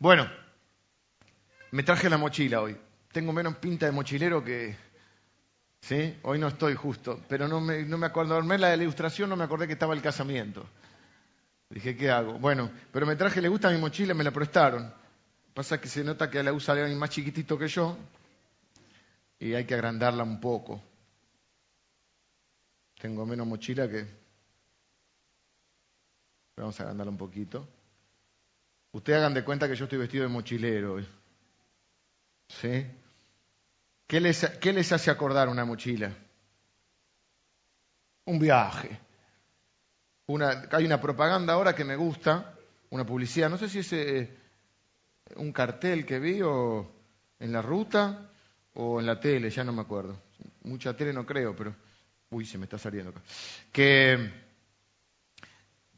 Bueno, me traje la mochila hoy. Tengo menos pinta de mochilero que... ¿Sí? Hoy no estoy justo, pero no me, no me acuerdo. Armé la de la ilustración, no me acordé que estaba el casamiento. Dije, ¿qué hago? Bueno, pero me traje, le gusta mi mochila, me la prestaron. Pasa que se nota que la usa alguien más chiquitito que yo y hay que agrandarla un poco. Tengo menos mochila que... Vamos a agrandarla un poquito. Ustedes hagan de cuenta que yo estoy vestido de mochilero. hoy. ¿Sí? ¿Qué les, ¿Qué les hace acordar una mochila? Un viaje. Hay una propaganda ahora que me gusta, una publicidad, no sé si es eh, un cartel que vi o en la ruta o en la tele, ya no me acuerdo. Mucha tele no creo, pero... Uy, se me está saliendo acá. Que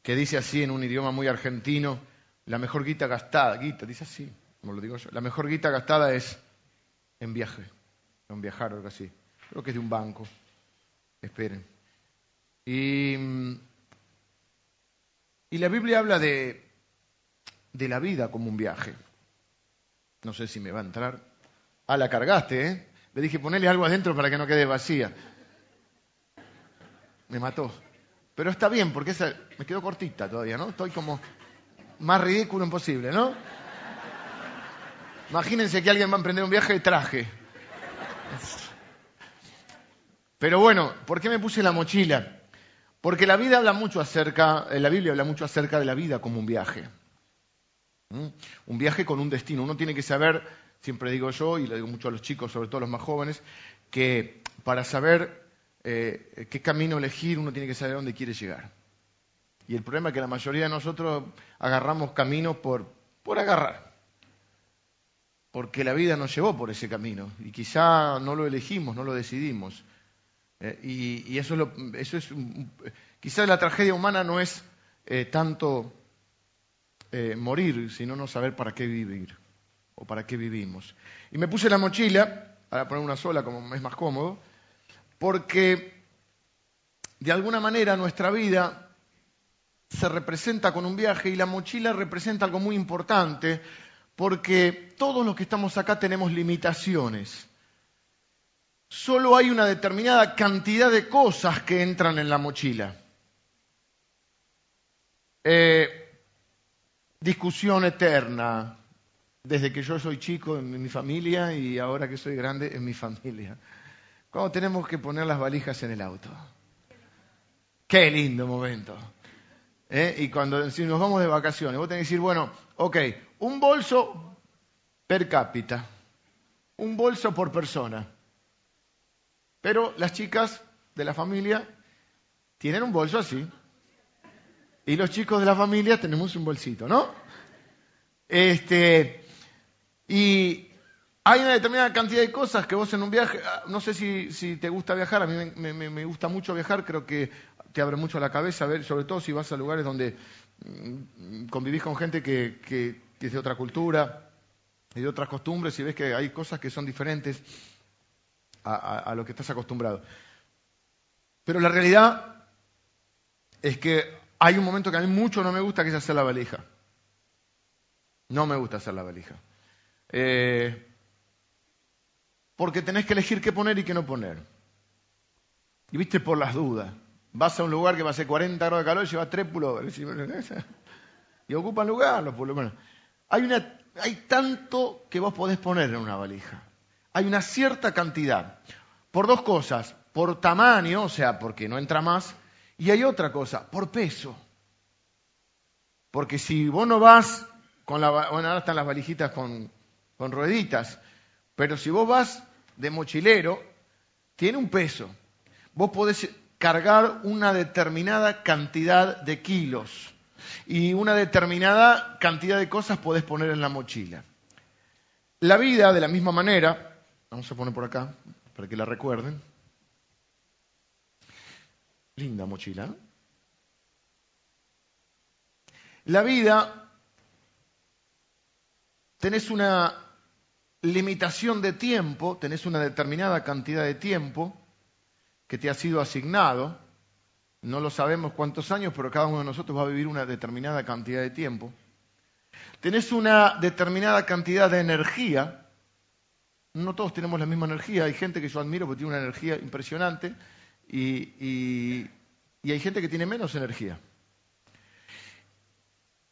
dice así en un idioma muy argentino, la mejor guita gastada, guita, dice así, como lo digo yo, la mejor guita gastada es en viaje, en viajar o algo así. Creo que es de un banco. Esperen. Y, y la Biblia habla de, de la vida como un viaje. No sé si me va a entrar. Ah, la cargaste, ¿eh? Le dije, ponele algo adentro para que no quede vacía. Me mató. Pero está bien, porque esa me quedó cortita todavía, ¿no? Estoy como más ridículo imposible, ¿no? Imagínense que alguien va a emprender un viaje de traje. Pero bueno, ¿por qué me puse la mochila? Porque la vida habla mucho acerca, eh, la Biblia habla mucho acerca de la vida como un viaje. ¿Mm? Un viaje con un destino. Uno tiene que saber, siempre digo yo, y lo digo mucho a los chicos, sobre todo a los más jóvenes, que para saber eh, qué camino elegir uno tiene que saber dónde quiere llegar. Y el problema es que la mayoría de nosotros agarramos caminos por, por agarrar. Porque la vida nos llevó por ese camino y quizá no lo elegimos, no lo decidimos. Eh, y, eso es, lo, eso es quizá la tragedia humana no es eh, tanto eh, morir, sino no saber para qué vivir o para qué vivimos. Y me puse la mochila, para poner una sola como es más cómodo, porque de alguna manera nuestra vida se representa con un viaje y la mochila representa algo muy importante porque todos los que estamos acá tenemos limitaciones. Solo hay una determinada cantidad de cosas que entran en la mochila. Eh, discusión eterna, desde que yo soy chico en mi familia y ahora que soy grande en mi familia. ¿Cómo tenemos que poner las valijas en el auto? Qué lindo momento. ¿Eh? y cuando si nos vamos de vacaciones, vos tenés que decir, bueno, ok, un bolso per cápita, un bolso por persona. Pero las chicas de la familia tienen un bolso así. Y los chicos de la familia tenemos un bolsito, ¿no? Este, y hay una determinada cantidad de cosas que vos en un viaje, ah, no sé si, si te gusta viajar, a mí me, gusta mucho viajar, creo que te abre mucho la cabeza, ver, sobre todo si vas a lugares donde mm, convivís con gente que, es de otra cultura y de otras costumbres y ves que hay cosas que son diferentes a, a, a lo que estás acostumbrado. Pero la realidad es que hay un momento que a mí mucho no me gusta, que es hacer la valija. No me gusta hacer la valija. Eh, porque tenés que elegir qué poner y qué no poner. Y viste por las dudas. Vas a un lugar que va a ser 40 grados de calor y llevas tres pullovers. Y ocupan lugar los pullovers. Hay, una, hay tanto que vos podés poner en una valija. Hay una cierta cantidad. Por dos cosas. Por tamaño, o sea, porque no entra más. Y hay otra cosa, por peso. Porque si vos no vas con la... Bueno, ahora están las valijitas con, con rueditas. Pero si vos vas de mochilero, tiene un peso. Vos podés cargar una determinada cantidad de kilos y una determinada cantidad de cosas podés poner en la mochila. La vida, de la misma manera, vamos a poner por acá para que la recuerden. Linda mochila. ¿no? La vida, tenés una limitación de tiempo, tenés una determinada cantidad de tiempo que te ha sido asignado. No lo sabemos cuántos años, pero cada uno de nosotros va a vivir una determinada cantidad de tiempo. Tenés una determinada cantidad de energía. No todos tenemos la misma energía. Hay gente que yo admiro porque tiene una energía impresionante y, hay gente que tiene menos energía.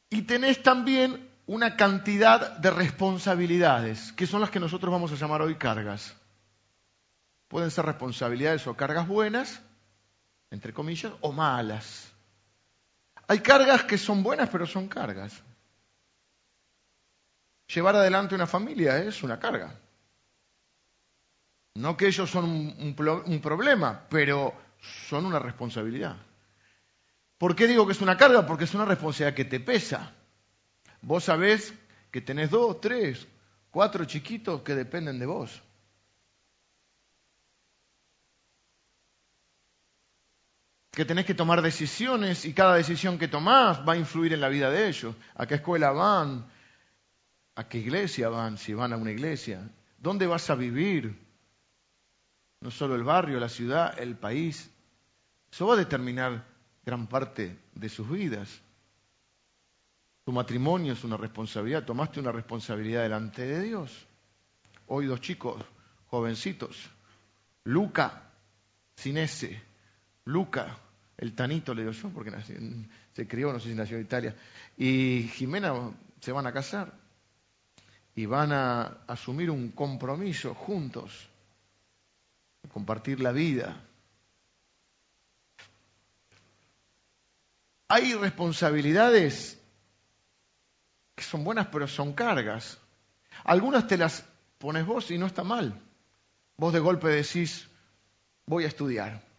Y tenés también una cantidad de responsabilidades, que son las que nosotros vamos a llamar hoy cargas. Pueden ser responsabilidades o cargas buenas, entre comillas, o malas. Hay cargas que son buenas, pero son cargas. Llevar adelante una familia es una carga. No que ellos son un, problema, pero son una responsabilidad. ¿Por qué digo que es una carga? Porque es una responsabilidad que te pesa. Vos sabés que tenés dos, tres, cuatro chiquitos que dependen de vos. Que tenés que tomar decisiones y cada decisión que tomás va a influir en la vida de ellos. ¿A qué escuela van? ¿A qué iglesia van? Si van a una iglesia. ¿Dónde vas a vivir? No solo el barrio, la ciudad, el país. Eso va a determinar gran parte de sus vidas. Tu matrimonio es una responsabilidad, tomaste una responsabilidad delante de Dios. Hoy dos chicos, jovencitos, Luca, sin ese, Luca, el tanito le dio yo, porque se crió, no sé si nació en Italia, y Jimena se van a casar y van a asumir un compromiso juntos, compartir la vida. Hay responsabilidades que son buenas pero son cargas. Algunas te las pones vos y no está mal. Vos de golpe decís, voy a estudiar,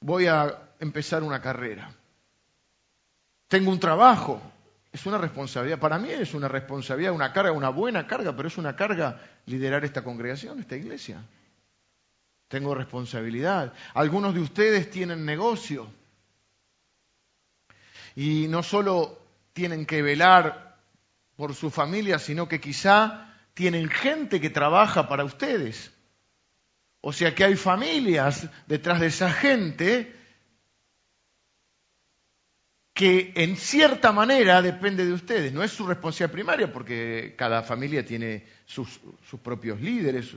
voy a empezar una carrera, tengo un trabajo, es una responsabilidad. Para mí es una responsabilidad, una carga, una buena carga, pero es una carga liderar esta congregación, esta iglesia. Tengo responsabilidad. Algunos de ustedes tienen negocio. Y no solo tienen que velar por su familia, sino que quizá tienen gente que trabaja para ustedes. O sea que hay familias detrás de esa gente que en cierta manera depende de ustedes. No es su responsabilidad primaria porque cada familia tiene sus, propios líderes,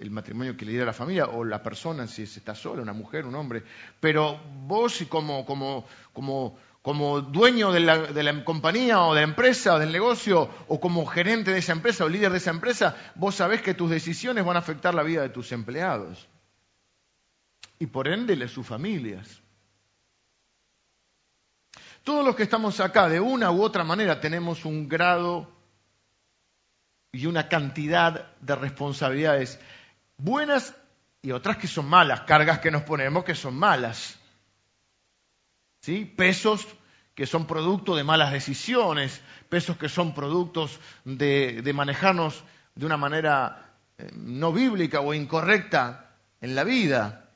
el matrimonio que lidera la familia o la persona si está sola, una mujer, un hombre. Pero vos como, como, como como dueño de la, compañía o de la empresa o del negocio o como gerente de esa empresa o líder de esa empresa, vos sabés que tus decisiones van a afectar la vida de tus empleados y por ende de sus familias. Todos los que estamos acá, de una u otra manera, tenemos un grado y una cantidad de responsabilidades buenas y otras que son malas, cargas que nos ponemos que son malas. ¿Sí? Pesos que son producto de malas decisiones, pesos que son productos de, manejarnos de una manera eh, no bíblica o incorrecta en la vida.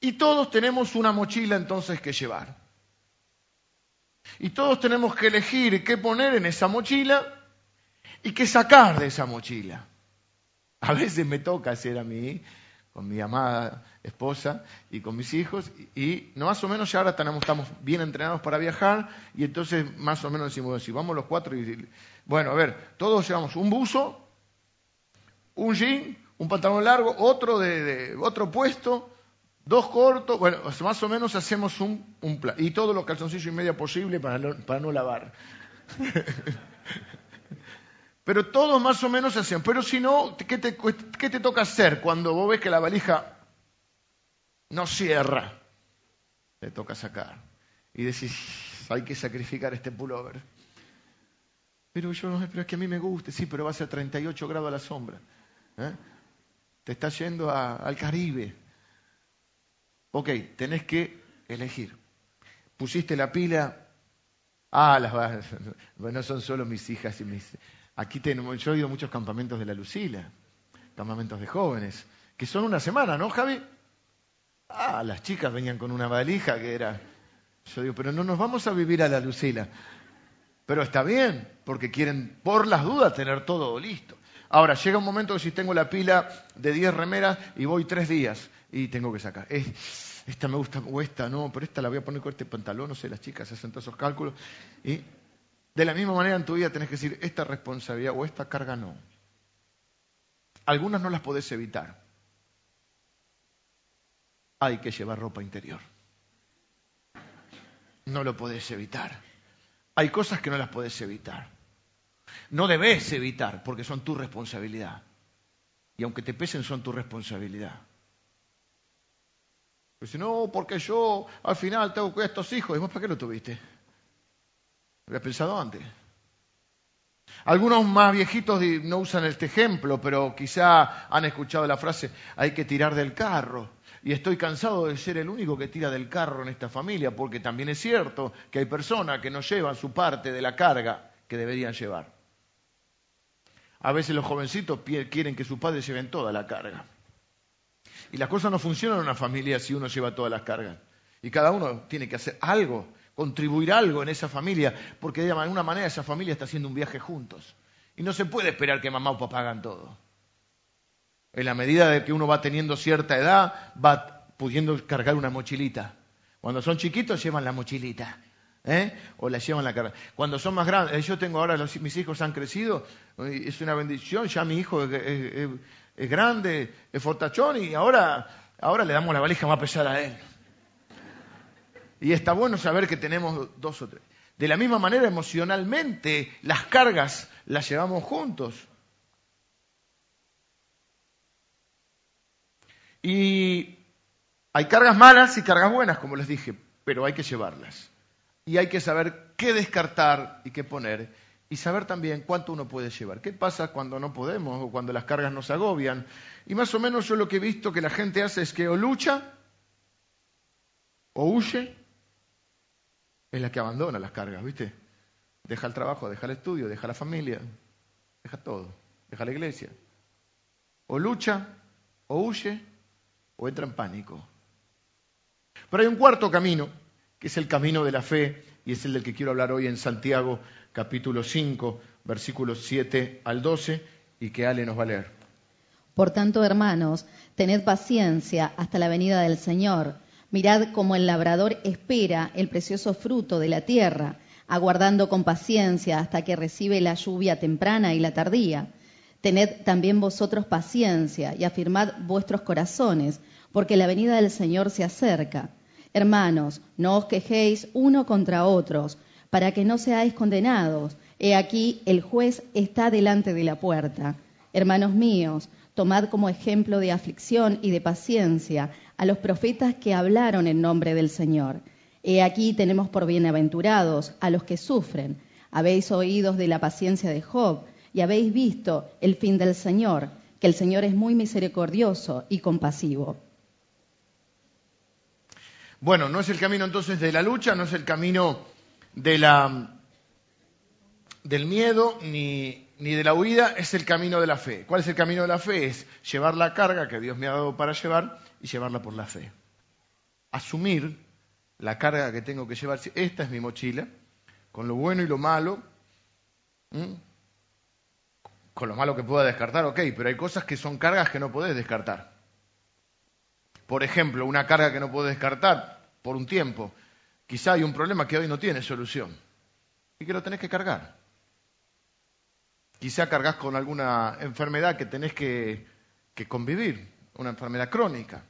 Y todos tenemos una mochila entonces que llevar. Y todos tenemos que elegir qué poner en esa mochila y qué sacar de esa mochila. A veces me toca hacer a mí con mi amada esposa y con mis hijos, y, no más o menos ya ahora estamos bien entrenados para viajar, y entonces más o menos decimos, si vamos los cuatro, y, bueno, a ver, todos llevamos un buzo, un jean, un pantalón largo, otro de, otro puesto, dos cortos, bueno, más o menos hacemos un, un plan, y todos los calzoncillos y media posible para para no lavar. Pero todos más o menos hacían. Pero si no, ¿qué te, ¿qué te toca hacer cuando vos ves que la valija no cierra? Te toca sacar. Y decís, hay que sacrificar este pullover. Pero yo no pero es que a mí me gusta, sí, pero va a ser 38 grados a la sombra. ¿eh? Te estás yendo al Caribe. Ok, tenés que elegir. Pusiste la pila. Ah, las no son solo mis hijas y mis Aquí tenemos, yo he ido muchos campamentos de la Lucila, campamentos de jóvenes, que son una semana, ¿no, Javi? Ah, las chicas venían con una valija que era. Yo digo, pero no nos vamos a vivir a la Lucila. Pero está bien, porque quieren, por las dudas, tener todo listo. Ahora, llega un momento que si tengo la pila de 10 remeras y voy tres días y tengo que sacar. Es, esta me gusta o esta no, pero esta la voy a poner con este pantalón, no sé, las chicas hacen todos esos cálculos. Y de la misma manera en tu vida tenés que decir, esta responsabilidad o esta carga no. Algunas no las podés evitar. Hay que llevar ropa interior. No lo podés evitar. Hay cosas que no las podés evitar. No debes evitar porque son tu responsabilidad. Y aunque te pesen, son tu responsabilidad. Pues no, porque yo al final tengo que estos hijos. ¿Y vos para qué lo tuviste? ¿Lo habías pensado antes? Algunos más viejitos no usan este ejemplo, pero quizá han escuchado la frase, hay que tirar del carro. Y estoy cansado de ser el único que tira del carro en esta familia, porque también es cierto que hay personas que no llevan su parte de la carga que deberían llevar. A veces los jovencitos quieren que sus padres lleven toda la carga. Y las cosas no funcionan en una familia si uno lleva todas las cargas. Y cada uno tiene que hacer algo, contribuir algo en esa familia, porque de alguna manera esa familia está haciendo un viaje juntos. Y no se puede esperar que mamá o papá hagan todo. En la medida de que uno va teniendo cierta edad, va pudiendo cargar una mochilita. Cuando son chiquitos llevan la mochilita. ¿eh? O la llevan la carga. Cuando son más grandes, eh, yo tengo ahora, mis hijos han crecido, es una bendición, ya mi hijo es, grande, es fortachón y ahora, ahora le damos la valija más pesada a él. Y está bueno saber que tenemos dos o tres. De la misma manera, emocionalmente, las cargas las llevamos juntos. Y hay cargas malas y cargas buenas, como les dije, pero hay que llevarlas. Y hay que saber qué descartar y qué poner y saber también cuánto uno puede llevar. ¿Qué pasa cuando no podemos o cuando las cargas nos agobian? Y más o menos yo lo que he visto que la gente hace es que o lucha o huye, es la que abandona las cargas, ¿viste? Deja el trabajo, deja el estudio, deja la familia, deja todo, deja la iglesia. O lucha, o huye, o entra en pánico. Pero hay un cuarto camino, que es el camino de la fe, y es el del que quiero hablar hoy en Santiago capítulo 5, versículos 7 al 12, y que Ale nos va a leer. Por tanto, hermanos, tened paciencia hasta la venida del Señor. Mirad cómo el labrador espera el precioso fruto de la tierra, aguardando con paciencia hasta que recibe la lluvia temprana y la tardía. Tened también vosotros paciencia y afirmad vuestros corazones, porque la venida del Señor se acerca. Hermanos, no os quejéis uno contra otros, para que no seáis condenados. He aquí, el juez está delante de la puerta. Hermanos míos, tomad como ejemplo de aflicción y de paciencia a los profetas que hablaron en nombre del Señor. He aquí tenemos por bienaventurados a los que sufren. Habéis oído de la paciencia de Job y habéis visto el fin del Señor, que el Señor es muy misericordioso y compasivo. Bueno, no es el camino entonces de la lucha, no es el camino del miedo ni, ni de la huida, es el camino de la fe. ¿Cuál es el camino de la fe? Es llevar la carga que Dios me ha dado para llevar y llevarla por la fe. Asumir la carga que tengo que llevar. Esta es mi mochila, con lo bueno y lo malo. Con lo malo que pueda descartar, ok, pero hay cosas que son cargas que no podés descartar. Por ejemplo, una carga que no puedo descartar por un tiempo Quizá hay un problema que hoy no tiene solución y que lo tenés que cargar. Quizá cargas con alguna enfermedad que tenés que, convivir, una enfermedad crónica.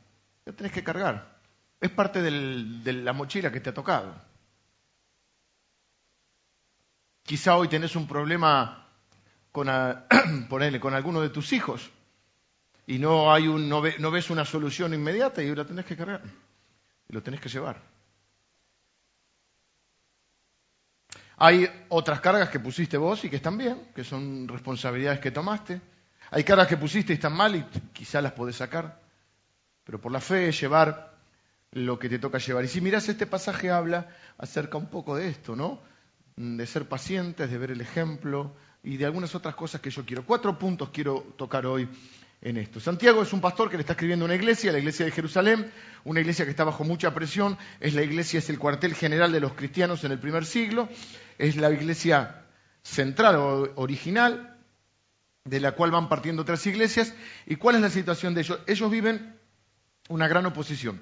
Lo tenés que cargar. Es parte de la mochila que te ha tocado. Quizá hoy tenés un problema con, con alguno de tus hijos y no, hay un, no, no ves una solución inmediata y lo tenés que cargar. Y lo tenés que llevar. Hay otras cargas que pusiste vos y que están bien, que son responsabilidades que tomaste. Hay cargas que pusiste y están mal y quizás las podés sacar. Pero por la fe llevar lo que te toca llevar. Y si mirás este pasaje habla acerca un poco de esto, ¿no? De ser pacientes, de ver el ejemplo y de algunas otras cosas que yo quiero. Cuatro puntos quiero tocar hoy en esto. Santiago es un pastor que le está escribiendo una iglesia, la iglesia de Jerusalén, una iglesia que está bajo mucha presión, es la iglesia, es el cuartel general de los cristianos en el primer siglo, es la iglesia central o original, de la cual van partiendo otras iglesias. ¿Y cuál es la situación de ellos? Ellos viven una gran oposición.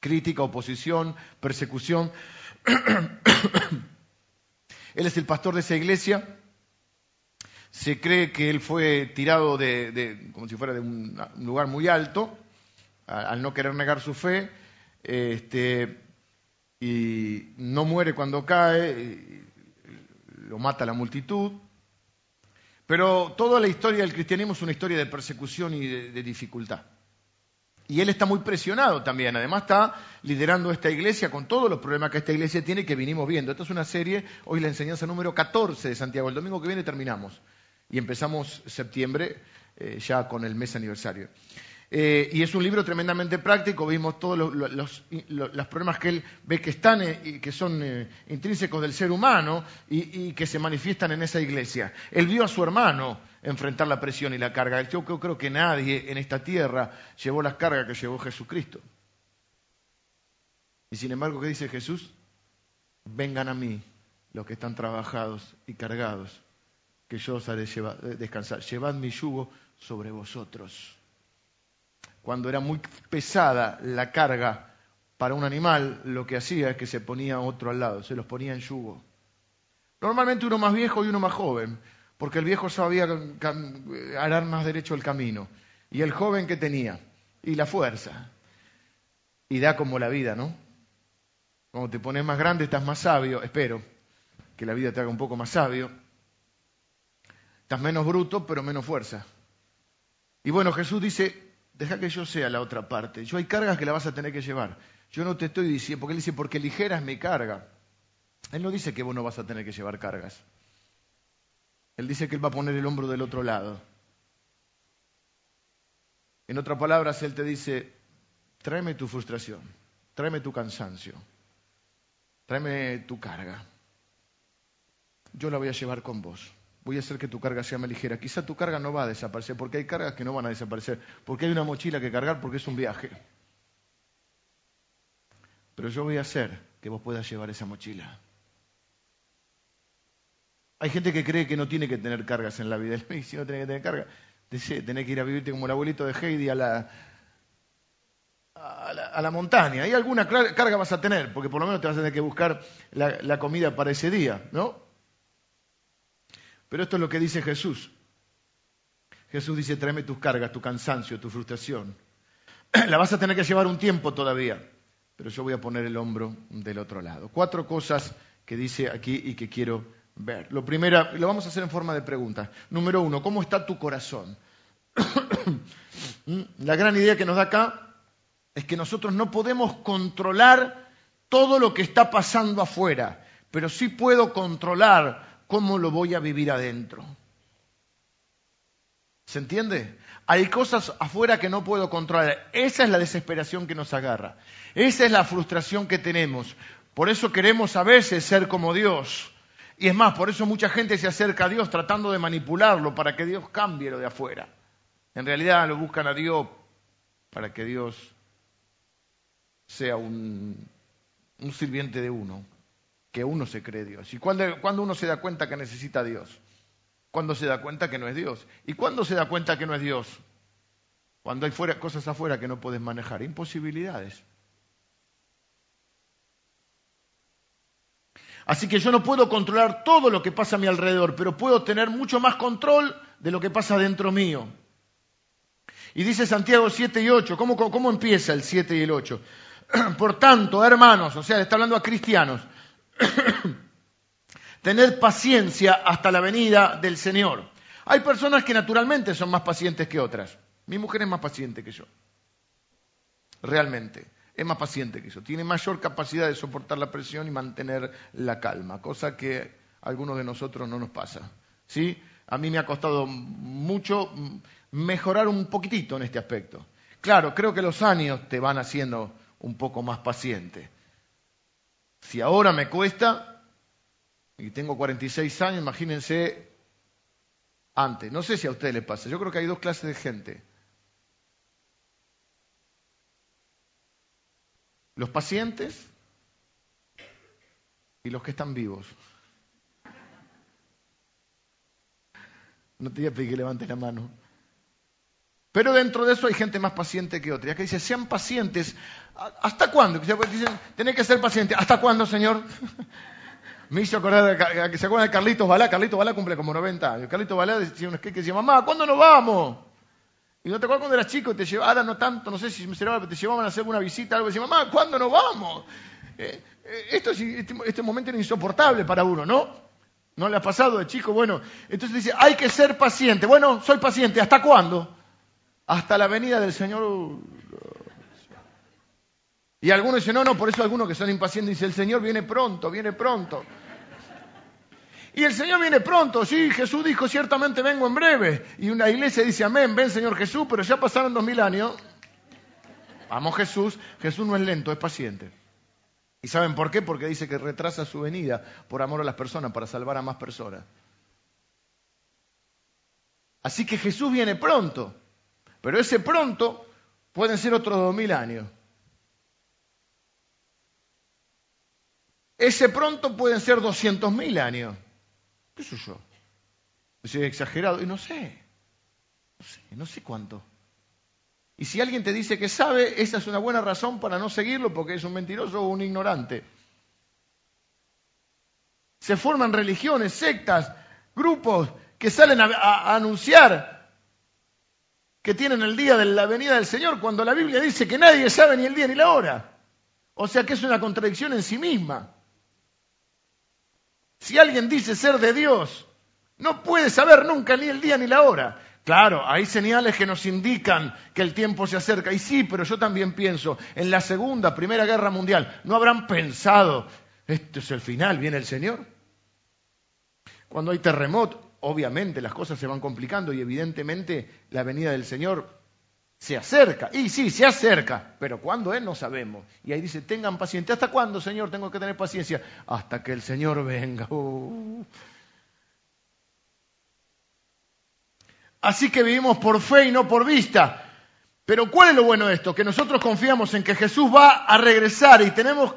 crítica, oposición, persecución. él es el pastor de esa iglesia. Se cree que él fue tirado de, como si fuera de un lugar muy alto, al no querer negar su fe, este, y no muere cuando cae, lo mata la multitud. Pero toda la historia del cristianismo es una historia de persecución y de, dificultad. Y él está muy presionado también. Además está liderando esta iglesia con todos los problemas que esta iglesia tiene que vinimos viendo. Esta es una serie, hoy la enseñanza número 14 de Santiago. El domingo que viene terminamos. Y empezamos septiembre eh, ya con el mes aniversario. Eh, y es un libro tremendamente práctico, vimos todos los, problemas que él ve que están eh, que son eh, intrínsecos del ser humano y, que se manifiestan en esa iglesia. Él vio a su hermano enfrentar la presión y la carga. Yo creo, que nadie en esta tierra llevó las cargas que llevó Jesucristo. Y sin embargo, ¿qué dice Jesús? Vengan a mí los que están trabajados y cargados, que yo os haré descansar. Llevad mi yugo sobre vosotros cuando era muy pesada la carga para un animal, lo que hacía es que se ponía otro al lado, se los ponía en yugo. Normalmente uno más viejo y uno más joven, porque el viejo sabía arar más derecho el camino. Y el joven que tenía, y la fuerza. Y da como la vida, ¿no? Cuando te pones más grande estás más sabio, espero que la vida te haga un poco más sabio. Estás menos bruto, pero menos fuerza. Y bueno, Jesús dice, deja que yo sea la otra parte. Yo hay cargas que la vas a tener que llevar. Yo no te estoy diciendo, porque él dice, porque ligera es mi carga. Él no dice que vos no vas a tener que llevar cargas. Él dice que él va a poner el hombro del otro lado. En otras palabras, él te dice, tráeme tu frustración, tráeme tu cansancio, tráeme tu carga. Yo la voy a llevar con vos voy a hacer que tu carga sea más ligera. Quizá tu carga no va a desaparecer, porque hay cargas que no van a desaparecer, porque hay una mochila que cargar, porque es un viaje. Pero yo voy a hacer que vos puedas llevar esa mochila. Hay gente que cree que no tiene que tener cargas en la vida. si no tiene que tener cargas, tenés que ir a vivirte como el abuelito de Heidi a la, a la, montaña. Y alguna carga vas a tener, porque por lo menos te vas a tener que buscar la, la comida para ese día, ¿no? Pero esto es lo que dice Jesús. Jesús dice, tráeme tus cargas, tu cansancio, tu frustración. La vas a tener que llevar un tiempo todavía, pero yo voy a poner el hombro del otro lado. Cuatro cosas que dice aquí y que quiero ver. Lo primero, lo vamos a hacer en forma de pregunta. Número uno, ¿cómo está tu corazón? La gran idea que nos da acá es que nosotros no podemos controlar todo lo que está pasando afuera, pero sí puedo controlar ¿cómo lo voy a vivir adentro? ¿Se entiende? Hay cosas afuera que no puedo controlar. Esa es la desesperación que nos agarra. Esa es la frustración que tenemos. Por eso queremos a veces ser como Dios. Y es más, por eso mucha gente se acerca a Dios tratando de manipularlo para que Dios cambie lo de afuera. En realidad lo buscan a Dios para que Dios sea un, sirviente de uno que uno se cree Dios. ¿Y cuándo uno se da cuenta que necesita Dios? Cuando se da cuenta que no es Dios. ¿Y cuándo se da cuenta que no es Dios? Cuando hay cosas afuera que no puedes manejar, imposibilidades. Así que yo no puedo controlar todo lo que pasa a mi alrededor, pero puedo tener mucho más control de lo que pasa dentro mío. Y dice Santiago 7 y 8, ¿cómo, cómo empieza el 7 y el 8? Por tanto, hermanos, o sea, está hablando a cristianos, Tener paciencia hasta la venida del Señor. Hay personas que naturalmente son más pacientes que otras. Mi mujer es más paciente que yo. Realmente. Es más paciente que yo. Tiene mayor capacidad de soportar la presión y mantener la calma, cosa que a algunos de nosotros no nos pasa. ¿Sí? A mí me ha costado mucho mejorar un poquitito en este aspecto. Claro, creo que los años te van haciendo un poco más paciente. Si ahora me cuesta, y tengo 46 años, imagínense antes. No sé si a ustedes les pasa. Yo creo que hay dos clases de gente. Los pacientes y los que están vivos. No te voy a pedir que levantes la mano. Pero dentro de eso hay gente más paciente que otra. Ya que dice, sean pacientes. ¿Hasta cuándo? Dicen, tenés que ser paciente. ¿Hasta cuándo, Señor? Me hizo acordar, que se acuerdan de Carlitos Balá. Carlitos Balá cumple como 90 años. Carlitos Balá decía un que decía, mamá, ¿cuándo nos vamos? Y no te acuerdas cuando eras chico, te llevaba, ahora no tanto, no sé si me pero te llevaban a hacer una visita, algo, y decía, mamá, ¿cuándo nos vamos? Eh, eh, esto este, este momento era insoportable para uno, ¿no? ¿No le ha pasado de chico? Bueno, entonces dice, hay que ser paciente. Bueno, soy paciente, ¿hasta cuándo? Hasta la venida del Señor. Y algunos dicen, no, no, por eso algunos que son impacientes dicen, el Señor viene pronto, viene pronto. Y el Señor viene pronto, sí, Jesús dijo, ciertamente vengo en breve. Y una iglesia dice, amén, ven Señor Jesús, pero ya pasaron dos mil años. Vamos Jesús, Jesús no es lento, es paciente. ¿Y saben por qué? Porque dice que retrasa su venida por amor a las personas, para salvar a más personas. Así que Jesús viene pronto, pero ese pronto pueden ser otros dos mil años. Ese pronto pueden ser doscientos mil años. ¿Qué soy yo? Soy exagerado y sé. No sé, no sé cuánto. Y si alguien te dice que sabe, esa es una buena razón para no seguirlo porque es un mentiroso o un ignorante. Se forman religiones, sectas, grupos que salen a, anunciar que tienen el día de la venida del Señor cuando la Biblia dice que nadie sabe ni el día ni la hora. O sea que es una contradicción en sí misma. Si alguien dice ser de Dios, no puede saber nunca ni el día ni la hora. Claro, hay señales que nos indican que el tiempo se acerca. Y sí, pero yo también pienso, en la Segunda, Primera Guerra Mundial, ¿no habrán pensado, esto es el final, viene el Señor? Cuando hay terremoto, obviamente las cosas se van complicando y evidentemente la venida del Señor se acerca. Y sí, se acerca, pero ¿cuándo es? No sabemos. Y ahí dice, tengan paciencia. ¿Hasta cuándo, Señor, tengo que tener paciencia? Hasta que el Señor venga. Uh. Así que vivimos por fe y no por vista. Pero ¿cuál es lo bueno de esto? Que nosotros confiamos en que Jesús va a regresar y tenemos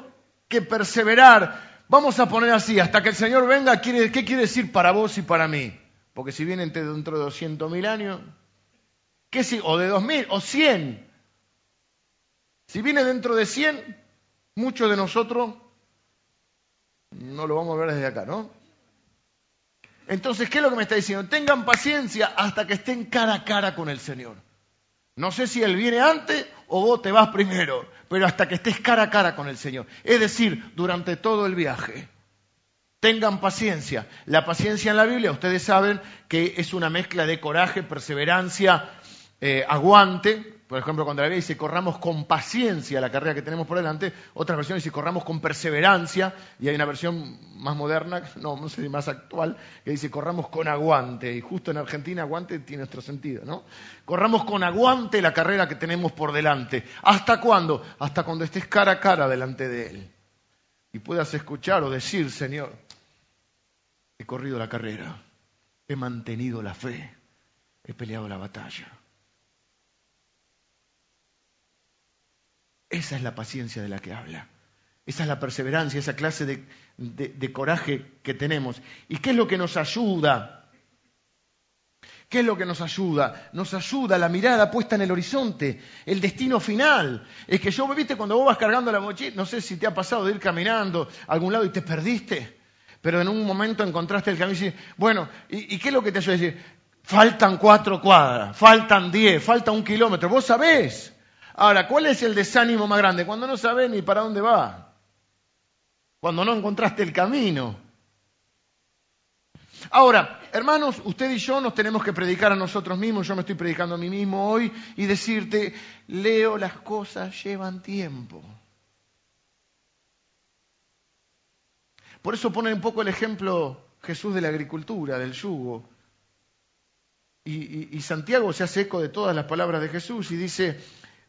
que perseverar. Vamos a poner así, hasta que el Señor venga, ¿qué quiere decir para vos y para mí? Porque si viene dentro de 200 mil años, ¿Qué si? O de dos mil, o cien. Si viene dentro de cien, muchos de nosotros no lo vamos a ver desde acá, ¿no? Entonces, ¿qué es lo que me está diciendo? Tengan paciencia hasta que estén cara a cara con el Señor. No sé si Él viene antes o vos te vas primero, pero hasta que estés cara a cara con el Señor. Es decir, durante todo el viaje. Tengan paciencia. La paciencia en la Biblia, ustedes saben que es una mezcla de coraje, perseverancia, eh, aguante. Por ejemplo, cuando la Biblia dice corramos con paciencia la carrera que tenemos por delante, otras versiones dice corramos con perseverancia, y hay una versión más moderna, no, no sé, más actual, que dice corramos con aguante, y justo en Argentina aguante tiene otro sentido, ¿no? Corramos con aguante la carrera que tenemos por delante. ¿Hasta cuándo? Hasta cuando estés cara a cara delante de Él. Y puedas escuchar o decir, Señor, he corrido la carrera, he mantenido la fe, he peleado la batalla. Esa es la paciencia de la que habla. Esa es la perseverancia, esa clase de, coraje que tenemos. ¿Y qué es lo que nos ayuda? ¿Qué es lo que nos ayuda? Nos ayuda la mirada puesta en el horizonte, el destino final. Es que yo, viste, cuando vos vas cargando la mochila, no sé si te ha pasado de ir caminando a algún lado y te perdiste, pero en un momento encontraste el camino y dices, bueno, ¿y, qué es lo que te ayuda? decir, faltan cuatro cuadras, faltan diez, falta un kilómetro. Vos sabés, Ahora, ¿cuál es el desánimo más grande? Cuando no sabes ni para dónde va. Cuando no encontraste el camino. Ahora, hermanos, usted y yo nos tenemos que predicar a nosotros mismos, yo me estoy predicando a mí mismo hoy y decirte, Leo, las cosas llevan tiempo. Por eso pone un poco el ejemplo Jesús de la agricultura, del yugo. Y, y Santiago se hace eco de todas las palabras de Jesús y dice,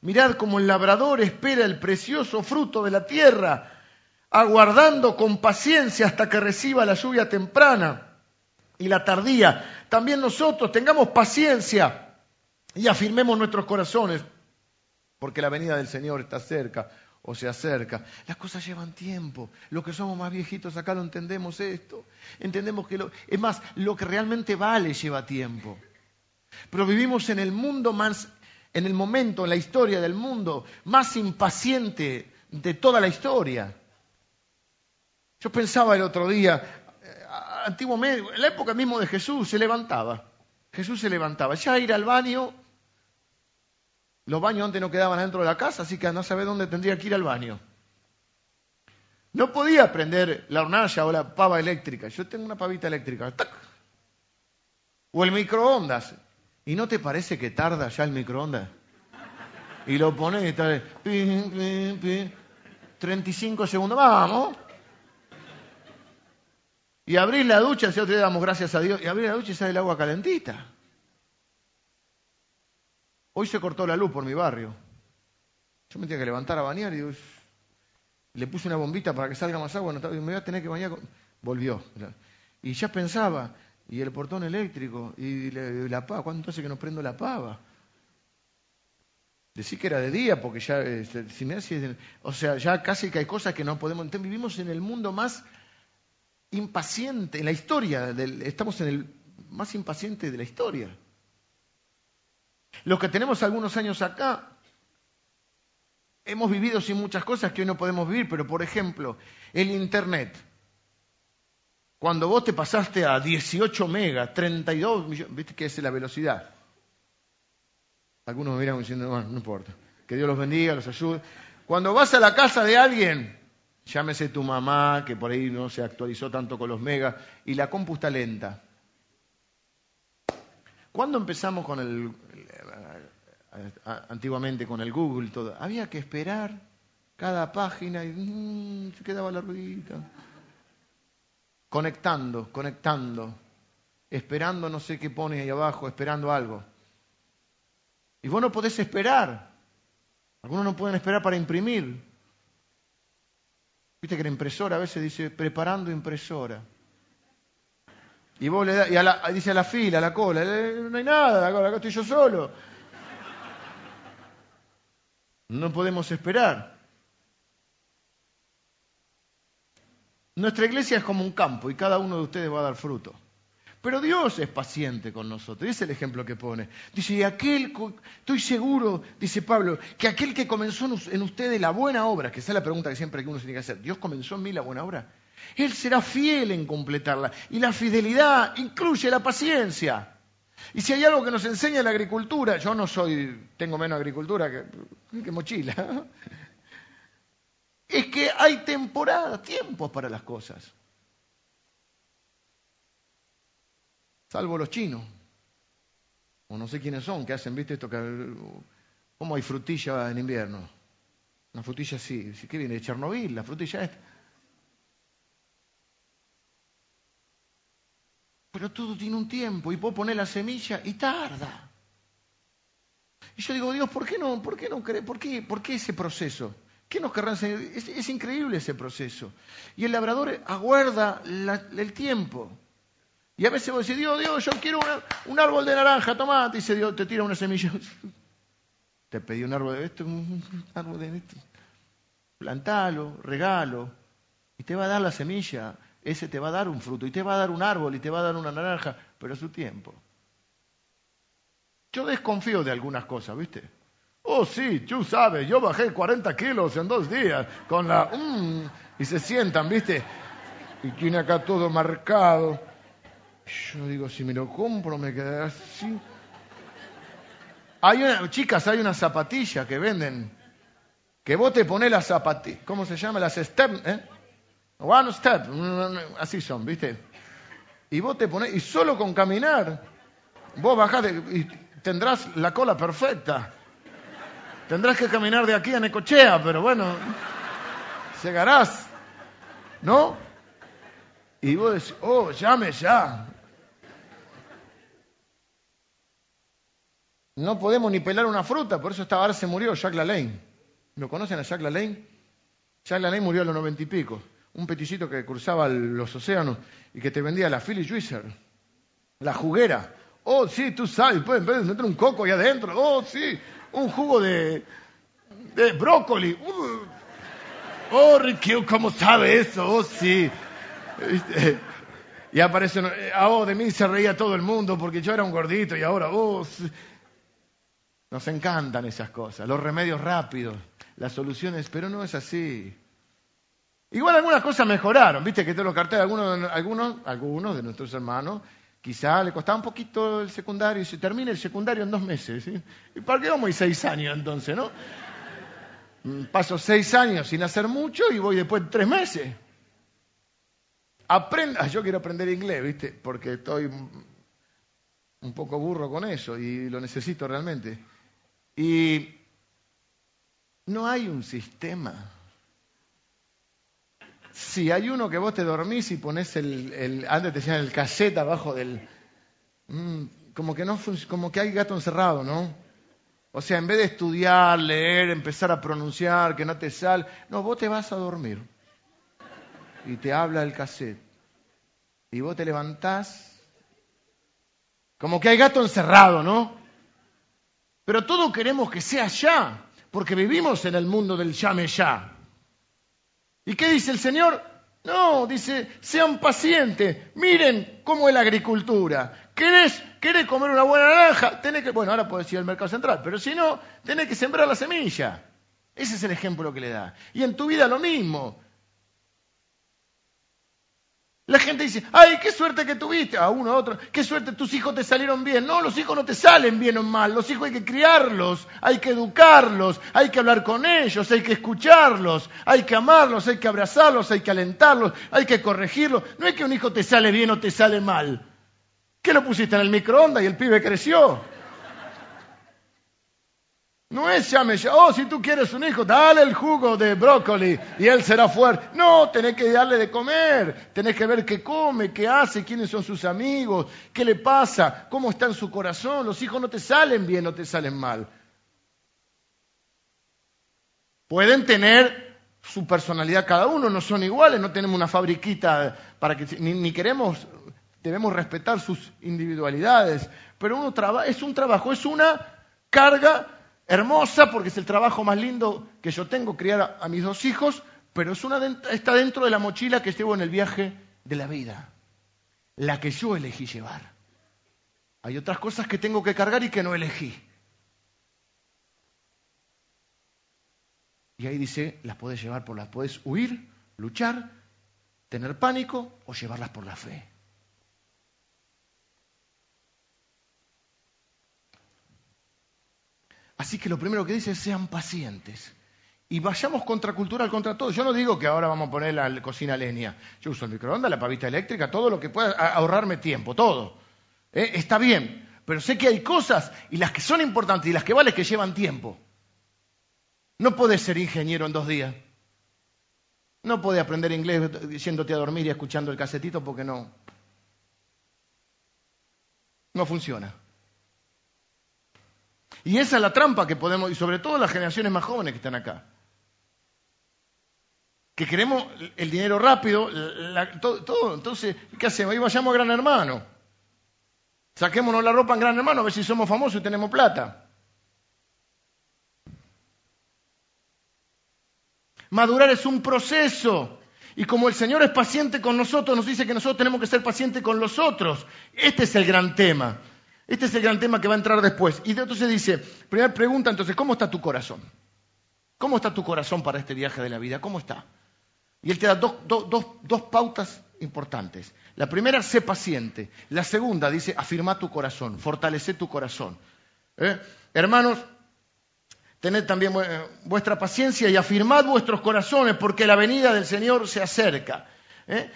Mirad como el labrador espera el precioso fruto de la tierra, aguardando con paciencia hasta que reciba la lluvia temprana y la tardía. También nosotros tengamos paciencia y afirmemos nuestros corazones, porque la venida del Señor está cerca o se acerca. Las cosas llevan tiempo. Los que somos más viejitos acá lo entendemos esto. Entendemos que lo, es más, lo que realmente vale lleva tiempo. Pero vivimos en el mundo más en el momento, en la historia del mundo más impaciente de toda la historia. Yo pensaba el otro día, eh, antiguamente, en la época mismo de Jesús, se levantaba. Jesús se levantaba. Ya ir al baño, los baños antes no quedaban dentro de la casa, así que no sabe dónde tendría que ir al baño. No podía prender la hornalla o la pava eléctrica. Yo tengo una pavita eléctrica. O el microondas. ¿Y no te parece que tarda ya el microondas? Y lo pones y está... 35 segundos. ¡Vamos! Y abrís la ducha, si otro día damos gracias a Dios, y abrís la ducha y sale el agua calentita. Hoy se cortó la luz por mi barrio. Yo me tenía que levantar a bañar y le puse una bombita para que salga más agua. me voy a tener que bañar. Volvió. Y ya pensaba, y el portón eléctrico, y la pava, ¿cuánto hace que no prendo la pava? Decir que era de día, porque ya, este, si me o sea, ya casi que hay cosas que no podemos. Entonces vivimos en el mundo más impaciente, en la historia, estamos en el más impaciente de la historia. Los que tenemos algunos años acá, hemos vivido sin muchas cosas que hoy no podemos vivir, pero por ejemplo, el Internet. Cuando vos te pasaste a 18 megas, 32 millones, ¿viste que es la velocidad? Algunos me miran diciendo, bueno, no importa, que Dios los bendiga, los ayude. Cuando vas a la casa de alguien, llámese tu mamá, que por ahí no se actualizó tanto con los megas, y la compu está lenta. ¿Cuándo empezamos con el, antiguamente con el Google, todo? Había que esperar cada página y mm, se quedaba la ruedita conectando, conectando, esperando no sé qué pone ahí abajo, esperando algo. Y vos no podés esperar. Algunos no pueden esperar para imprimir. Viste que la impresora a veces dice preparando impresora. Y vos le y a la, dice a la fila, a la cola, eh, no hay nada, acá estoy yo solo. No podemos esperar. Nuestra iglesia es como un campo y cada uno de ustedes va a dar fruto. Pero Dios es paciente con nosotros. Es el ejemplo que pone. Dice, y aquel, estoy seguro, dice Pablo, que aquel que comenzó en ustedes la buena obra, que esa es la pregunta que siempre uno tiene que hacer, ¿Dios comenzó en mí la buena obra? Él será fiel en completarla. Y la fidelidad incluye la paciencia. Y si hay algo que nos enseña la agricultura, yo no soy, tengo menos agricultura que mochila, es que hay temporadas, tiempos para las cosas. Salvo los chinos, o no sé quiénes son, que hacen, viste, esto que... ¿Cómo hay frutilla en invierno? Una frutilla así, ¿qué viene? De Chernobyl, la frutilla esta. Pero todo tiene un tiempo y puedo poner la semilla y tarda. Y yo digo, Dios, ¿por qué no, por qué no cree, por qué, por qué ese proceso? ¿Qué nos querrán enseñar? Es, increíble ese proceso. Y el labrador aguarda el tiempo. Y a veces vos decís, Dios, Dios, yo quiero un árbol de naranja, toma, dice Dios, te tira una semilla. Te pedí un árbol de esto, un árbol de esto. Plantalo, regalo, y te va a dar la semilla. Ese te va a dar un fruto, y te va a dar un árbol, y te va a dar una naranja, pero a su tiempo. Yo desconfío de algunas cosas, ¿viste? Oh, sí, tú sabes, yo bajé 40 kilos en dos días con la... Mm, y se sientan, ¿viste? Y tiene acá todo marcado. Yo digo, si me lo compro me quedará así. Hay una, chicas, hay una zapatilla que venden, que vos te pones las zapatillas, ¿cómo se llama? Las step, ¿eh? One step, así son, ¿viste? Y vos te pones, y solo con caminar, vos bajás y tendrás la cola perfecta. Tendrás que caminar de aquí a Necochea, pero bueno, llegarás, ¿no? Y vos decís, oh, llame ya. No podemos ni pelar una fruta, por eso esta se murió, Jacques Lalaine. ¿Lo conocen a Jacques Lalaine? Jacques Lalaine murió a los noventa y pico. Un peticito que cruzaba los océanos y que te vendía la Philly Juicer, la juguera. Oh, sí, tú sabes, puedes meter un coco ahí adentro. Oh, sí, un jugo de, de brócoli. Uh. Oh, Ricky, ¿cómo sabe eso? Oh, sí. Y aparece, oh, de mí se reía todo el mundo porque yo era un gordito y ahora, oh. Nos encantan esas cosas, los remedios rápidos, las soluciones, pero no es así. Igual algunas cosas mejoraron, viste que te lo carté algunos, algunos, algunos de nuestros hermanos, quizá le costaba un poquito el secundario y se termina el secundario en dos meses. ¿Y para qué vamos y seis años entonces, no? Mm, paso seis años sin hacer mucho y voy después tres meses. Aprenda, yo quiero aprender inglés, ¿viste? Porque estoy un poco burro con eso y lo necesito realmente. Y no hay un sistema. Si hay uno que vos te dormís y pones el, antes te decían el cassette abajo del, mm, como que no como que hay gato encerrado, ¿no? O sea, en vez de estudiar, leer, empezar a pronunciar, que no te sale, no, vos te vas a dormir. Y te habla el cassette. Y vos te levantás, como que hay gato encerrado, ¿no? Pero todo queremos que sea ya, porque vivimos en el mundo del llame ya. ¿Y qué dice el Señor? No, dice, sean pacientes, miren cómo es la agricultura. ¿Querés, ¿Querés comer una buena naranja? Tenés que, bueno, ahora puedes ir al mercado central, pero si no, tenés que sembrar la semilla. Ese es el ejemplo que le da. Y en tu vida lo mismo. La gente dice, ay, qué suerte que tuviste, a uno a otro, qué suerte, tus hijos te salieron bien. No, los hijos no te salen bien o mal, los hijos hay que criarlos, hay que educarlos, hay que hablar con ellos, hay que escucharlos, hay que amarlos, hay que abrazarlos, hay que alentarlos, hay que corregirlos. No es que un hijo te sale bien o te sale mal. ¿Qué lo pusiste en el microondas y el pibe creció? No es llame oh, si tú quieres un hijo, dale el jugo de brócoli y él será fuerte. No, tenés que darle de comer, tenés que ver qué come, qué hace, quiénes son sus amigos, qué le pasa, cómo está en su corazón. Los hijos no te salen bien, no te salen mal. Pueden tener su personalidad cada uno, no son iguales, no tenemos una fabriquita para que ni, queremos, debemos respetar sus individualidades, pero uno es un trabajo, es una carga hermosa porque es el trabajo más lindo que yo tengo, criar a, mis dos hijos, pero es una, está dentro de la mochila que llevo en el viaje de la vida, la que yo elegí llevar. Hay otras cosas que tengo que cargar y que no elegí. Y ahí dice, las puedes llevar por las, puedes huir, luchar, tener pánico o llevarlas por la fe. Así que lo primero que dice es sean pacientes. Y vayamos contracultural contra todo. Yo no digo que ahora vamos a poner la cocina leña. Yo uso el microondas, la pavita eléctrica, todo lo que pueda ahorrarme tiempo, todo. ¿Eh? Está bien. Pero sé que hay cosas, y las que son importantes y las que valen, que llevan tiempo. No puedes ser ingeniero en dos días. No puedes aprender inglés yéndote a dormir y escuchando el casetito porque no. No funciona. Y esa es la trampa que podemos, y sobre todo las generaciones más jóvenes que están acá. Que queremos el dinero rápido, todo, Entonces, ¿qué hacemos? Ahí vayamos a Gran Hermano. Saquémonos la ropa en Gran Hermano a ver si somos famosos y tenemos plata. Madurar es un proceso. Y como el Señor es paciente con nosotros, nos dice que nosotros tenemos que ser pacientes con los otros. Este es el gran tema. Este es el gran tema que va a entrar después. Y entonces dice, primera pregunta, entonces, ¿cómo está tu corazón? ¿Cómo está tu corazón para este viaje de la vida? ¿Cómo está? Y él te da dos, pautas importantes. La primera, sé paciente. La segunda, dice, afirma tu corazón, fortalece tu corazón. ¿Eh? Hermanos, tened también vuestra paciencia y afirmad vuestros corazones porque la venida del Señor se acerca. ¿Eh?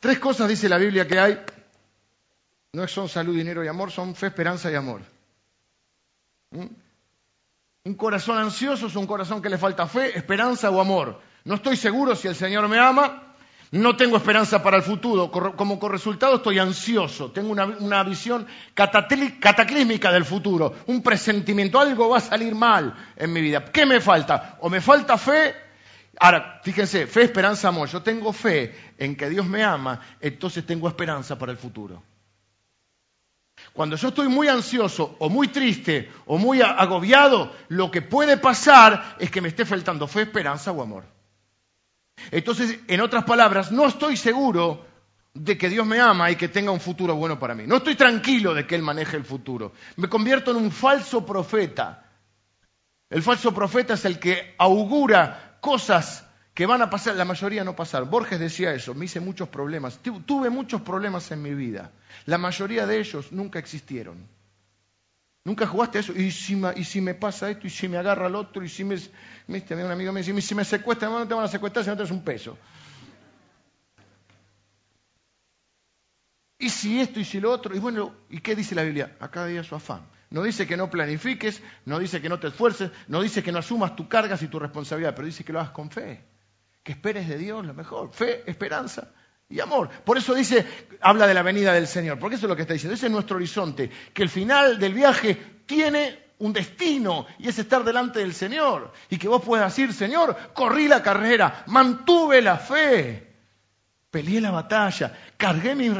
Tres cosas dice la Biblia que hay no son salud, dinero y amor, son fe, esperanza y amor. ¿Mm? Un corazón ansioso es un corazón que le falta fe, esperanza o amor. No estoy seguro si el Señor me ama, no tengo esperanza para el futuro, como resultado estoy ansioso, tengo una, visión cataclísmica del futuro, un presentimiento, algo va a salir mal en mi vida. ¿Qué me falta? O me falta fe, ahora, fíjense, fe, esperanza, amor. Yo tengo fe en que Dios me ama, entonces tengo esperanza para el futuro. Cuando yo estoy muy ansioso o muy triste o muy agobiado, lo que puede pasar es que me esté faltando fe, esperanza o amor. Entonces, en otras palabras, no estoy seguro de que Dios me ama y que tenga un futuro bueno para mí. No estoy tranquilo de que Él maneje el futuro. Me convierto en un falso profeta. El falso profeta es el que augura cosas que van a pasar, la mayoría no pasar. Borges decía eso, me hice muchos problemas. Tuve muchos problemas en mi vida. La mayoría de ellos nunca existieron. Nunca jugaste a eso. ¿Y si, me, pasa esto, y si me agarra el otro, y si me. Viste, un amigo me dice, si me secuestran, no te van a secuestrar si no tienes un peso. Y si esto, y si lo otro. Y bueno, ¿y qué dice la Biblia? A cada día su afán. No dice que no planifiques, no dice que no te esfuerces, no dice que no asumas tus cargas y tu responsabilidad, pero dice que lo hagas con fe. Que esperes de Dios lo mejor. Fe, esperanza y amor. Por eso dice, habla de la venida del Señor, porque eso es lo que está diciendo. Ese es nuestro horizonte, que el final del viaje tiene un destino y es estar delante del Señor. Y que vos puedas decir, Señor, corrí la carrera, mantuve la fe, peleé la batalla, cargué mi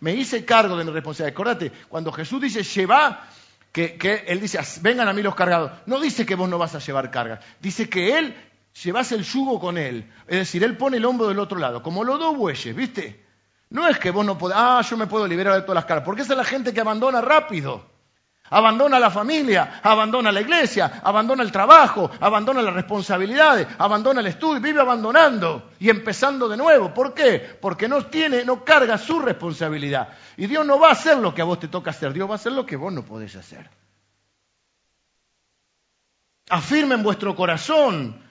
me hice cargo de mi responsabilidad. Acordate, cuando Jesús dice, lleva, que, que Él dice, vengan a mí los cargados, no dice que vos no vas a llevar cargas, dice que Él llevas el yugo con él. Es decir, él pone el hombro del otro lado, como los dos bueyes, ¿viste? No es que vos no podás, ah, yo me puedo liberar de todas las caras, porque esa es la gente que abandona rápido. Abandona la familia, abandona la iglesia, abandona el trabajo, abandona las responsabilidades, abandona el estudio, vive abandonando y empezando de nuevo. ¿Por qué? Porque no tiene, no carga su responsabilidad. Y Dios no va a hacer lo que a vos te toca hacer, Dios va a hacer lo que vos no podés hacer. Afirmen vuestro corazón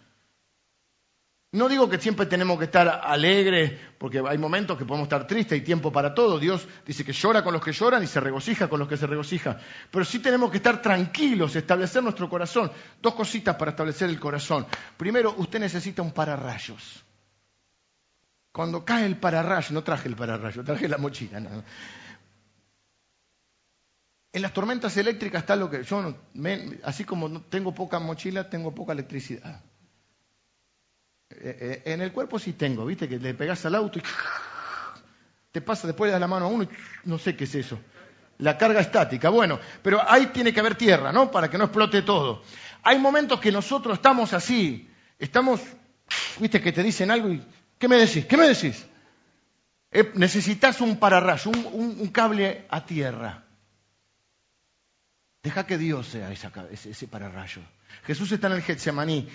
no digo que siempre tenemos que estar alegres, porque hay momentos que podemos estar tristes, hay tiempo para todo. Dios dice que llora con los que lloran y se regocija con los que se regocijan. Pero sí tenemos que estar tranquilos, establecer nuestro corazón. Dos cositas para establecer el corazón. Primero, usted necesita un pararrayos. Cuando cae el pararrayo, no traje el pararrayo, traje la mochila. En las tormentas eléctricas está lo que yo, así como tengo poca mochila, tengo poca electricidad. Eh, eh, en el cuerpo sí tengo, ¿viste? Que le pegas al auto y te pasa, después le das la mano a uno y no sé qué es eso. La carga estática, bueno, pero ahí tiene que haber tierra, ¿no? Para que no explote todo. Hay momentos que nosotros estamos así, estamos, ¿viste? Que te dicen algo y, ¿qué me decís? ¿Qué me decís? Eh, necesitas un pararrayo, un, cable a tierra. Deja que Dios sea ese, ese pararrayo. Jesús está en el Getsemaní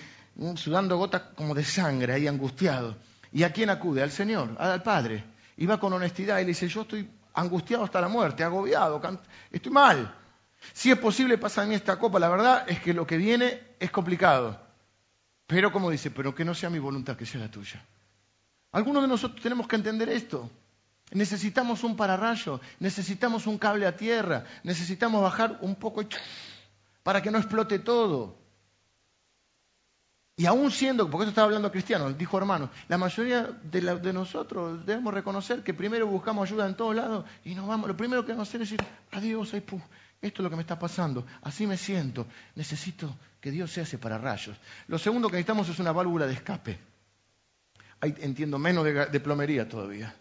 sudando gotas como de sangre, ahí angustiado. ¿Y a quién acude? Al Señor, al Padre. Y va con honestidad y le dice, yo estoy angustiado hasta la muerte, agobiado, estoy mal. Si es posible pasar a mí esta copa, la verdad es que lo que viene es complicado. Pero como dice, pero que no sea mi voluntad, que sea la tuya. Algunos de nosotros tenemos que entender esto. Necesitamos un pararrayo, necesitamos un cable a tierra, necesitamos bajar un poco para que no explote todo. Y aún siendo, porque esto estaba hablando cristiano, dijo hermano, la mayoría de, nosotros debemos reconocer que primero buscamos ayuda en todos lados y nos vamos, lo primero que vamos a hacer es decir, adiós, esto es lo que me está pasando, así me siento, necesito que Dios se hace para rayos. Lo segundo que necesitamos es una válvula de escape. Ahí entiendo menos de, plomería todavía.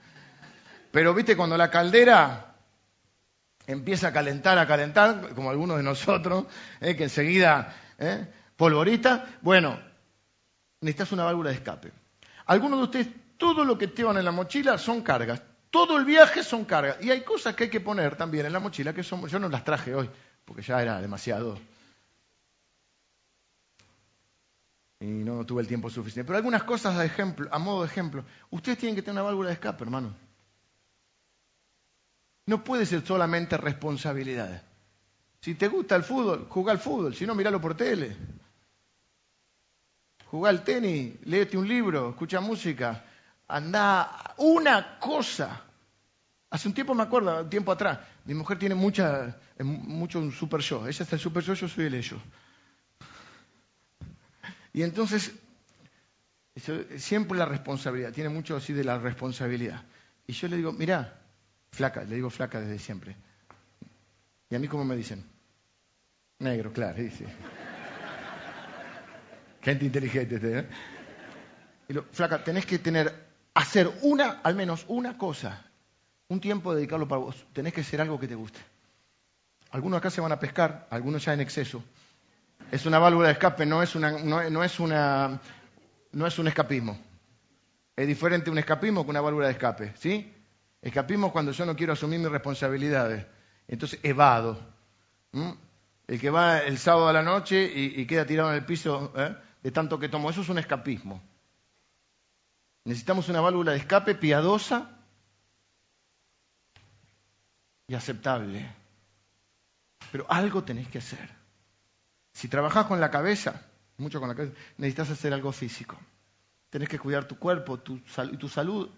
Pero viste, cuando la caldera empieza a calentar, a calentar, como algunos de nosotros, eh, que enseguida eh, polvorita, bueno, necesitas una válvula de escape. Algunos de ustedes, todo lo que llevan en la mochila son cargas. Todo el viaje son cargas. Y hay cosas que hay que poner también en la mochila que son, yo no las traje hoy, porque ya era demasiado. Y no tuve el tiempo suficiente. Pero algunas cosas a, ejemplo, a modo de ejemplo. Ustedes tienen que tener una válvula de escape, hermano. No puede ser solamente responsabilidad. Si te gusta el fútbol, juega al fútbol. Si no, míralo por tele jugá al tenis, léete un libro, escucha música, anda una cosa. Hace un tiempo me acuerdo, un tiempo atrás, mi mujer tiene mucha, mucho un super yo. Ella está el super yo, yo soy el ello. Y entonces, siempre la responsabilidad, tiene mucho así de la responsabilidad. Y yo le digo, mira, flaca, le digo flaca desde siempre. Y a mí, ¿cómo me dicen? Negro, claro, dice. Gente inteligente. ¿eh? Y lo, flaca, tenés que tener, hacer una, al menos una cosa, un tiempo dedicarlo para vos. Tenés que hacer algo que te guste. Algunos acá se van a pescar, algunos ya en exceso. Es una válvula de escape, no es, una, no, es, una, no es un escapismo. Es diferente un escapismo que una válvula de escape, ¿sí? Escapismo cuando yo no quiero asumir mis responsabilidades. Entonces evado. El que va el sábado a la noche y, queda tirado en el piso ¿eh? De tanto que tomo. Eso es un escapismo. Necesitamos una válvula de escape piadosa y aceptable. Pero algo tenéis que hacer. Si trabajás con la cabeza, mucho con la cabeza, necesitas hacer algo físico. Tenés que cuidar tu cuerpo tu y tu salud.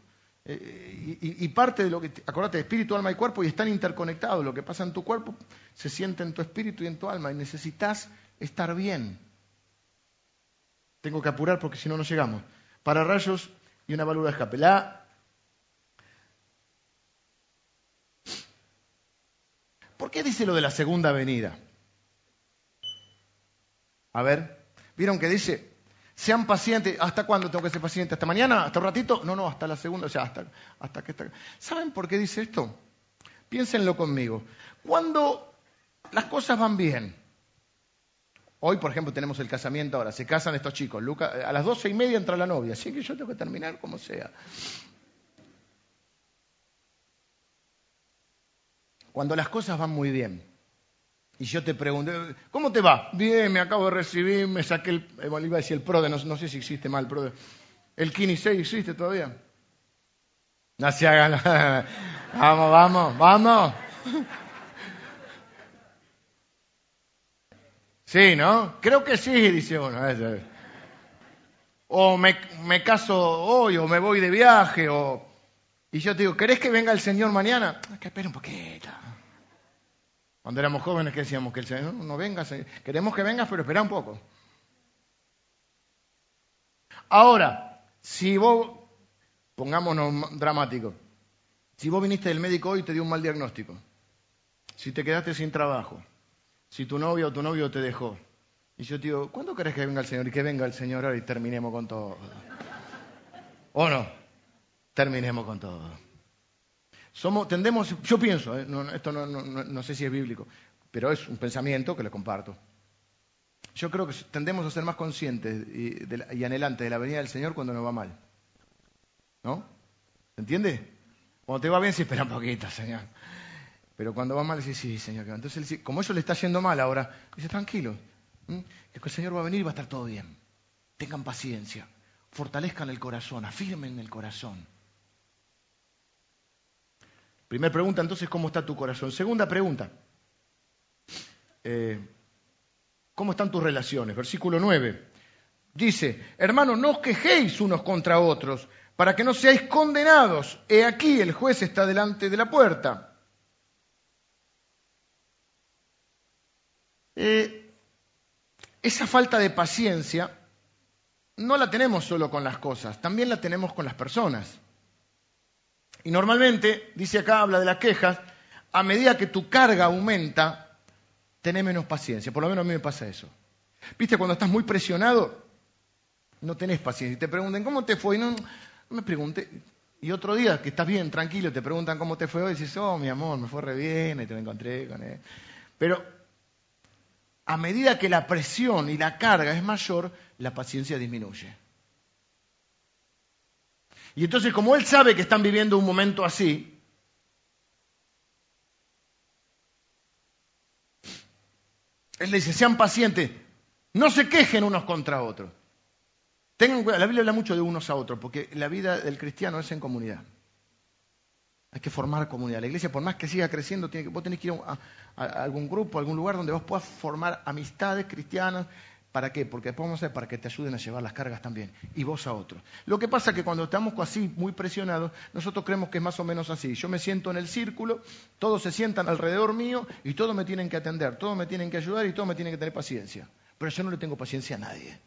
Eh, y, parte de lo que, acordate, espíritu, alma y cuerpo, y están interconectados. Lo que pasa en tu cuerpo se siente en tu espíritu y en tu alma, y necesitas estar bien. Tengo que apurar porque si no, no llegamos. Para rayos y una válvula de escape. La... ¿Por qué dice lo de la segunda venida? A ver, ¿vieron que dice? Sean pacientes. ¿Hasta cuándo tengo que ser paciente? ¿Hasta mañana? ¿Hasta un ratito? No, no, hasta la segunda, o sea, hasta, hasta que está. ¿Saben por qué dice esto? Piénsenlo conmigo. Cuando las cosas van bien, hoy, por ejemplo, tenemos el casamiento ahora, se casan estos chicos, a las doce y media entra la novia, así que yo tengo que terminar como sea. Cuando las cosas van muy bien, y yo te pregunté, ¿cómo te va? Bien, me acabo de recibir, me saqué el, eh, iba a decir el PRODE, no, sé si existe mal el PRODE. ¿El Kini 6 existe todavía? No se hagan. vamos, vamos, vamos. Sí, ¿no? Creo que sí, dice uno. O me, me caso hoy, o me voy de viaje, o... Y yo te digo, ¿querés que venga el Señor mañana? Que espera un poquito. Cuando éramos jóvenes, que decíamos? Que el Señor no venga, queremos que vengas, pero espera un poco. Ahora, si vos, pongámonos dramático, si vos viniste del médico hoy y te dio un mal diagnóstico, si te quedaste sin trabajo, si tu novia o tu novio te dejó, y yo te digo, ¿cuándo querés que venga el Señor? Y que venga el Señor ahora y terminemos con todo. ¿O no? Terminemos con todo. Somos, tendemos, yo pienso, ¿eh? esto no, sé si es bíblico, pero es un pensamiento que le comparto. Yo creo que tendemos a ser más conscientes y, anhelantes de la venida del Señor cuando nos va mal. ¿No? ¿Se entiende? Cuando te va bien, sí, espera un poquito, Señor. Pero cuando va mal, dice, sí, Señor. Entonces, como eso le está yendo mal ahora, dice, tranquilo, que el Señor va a venir y va a estar todo bien. Tengan paciencia, fortalezcan el corazón, afirmen el corazón. Primera pregunta, entonces, ¿cómo está tu corazón? Segunda pregunta, eh, ¿cómo están tus relaciones? Versículo 9. Dice, hermanos, no os quejéis unos contra otros, para que no seáis condenados. He aquí, el juez está delante de la puerta. Eh, esa falta de paciencia no la tenemos solo con las cosas, también la tenemos con las personas. Y normalmente, dice acá, habla de las quejas, a medida que tu carga aumenta, tenés menos paciencia. Por lo menos a mí me pasa eso. ¿Viste? Cuando estás muy presionado, no tenés paciencia. Y te preguntan, ¿cómo te fue? Y no, me pregunté. Y otro día, que estás bien, tranquilo, te preguntan cómo te fue hoy, y dices, oh, mi amor, me fue re bien, y te lo encontré con él. Pero a medida que la presión y la carga es mayor, la paciencia disminuye. Y entonces, como él sabe que están viviendo un momento así, él le dice, sean pacientes, no se quejen unos contra otros. Tengan la Biblia habla mucho de unos a otros, porque la vida del cristiano es en comunidad. Hay que formar comunidad. La iglesia, por más que siga creciendo, tiene que, vos tenés que ir a, a algún grupo, a algún lugar donde vos puedas formar amistades cristianas, ¿Para qué? Porque podemos hacer para que te ayuden a llevar las cargas también, y vos a otros. Lo que pasa es que cuando estamos así, muy presionados, nosotros creemos que es más o menos así. Yo me siento en el círculo, todos se sientan alrededor mío y todos me tienen que atender, todos me tienen que ayudar y todos me tienen que tener paciencia. Pero yo no le tengo paciencia a nadie.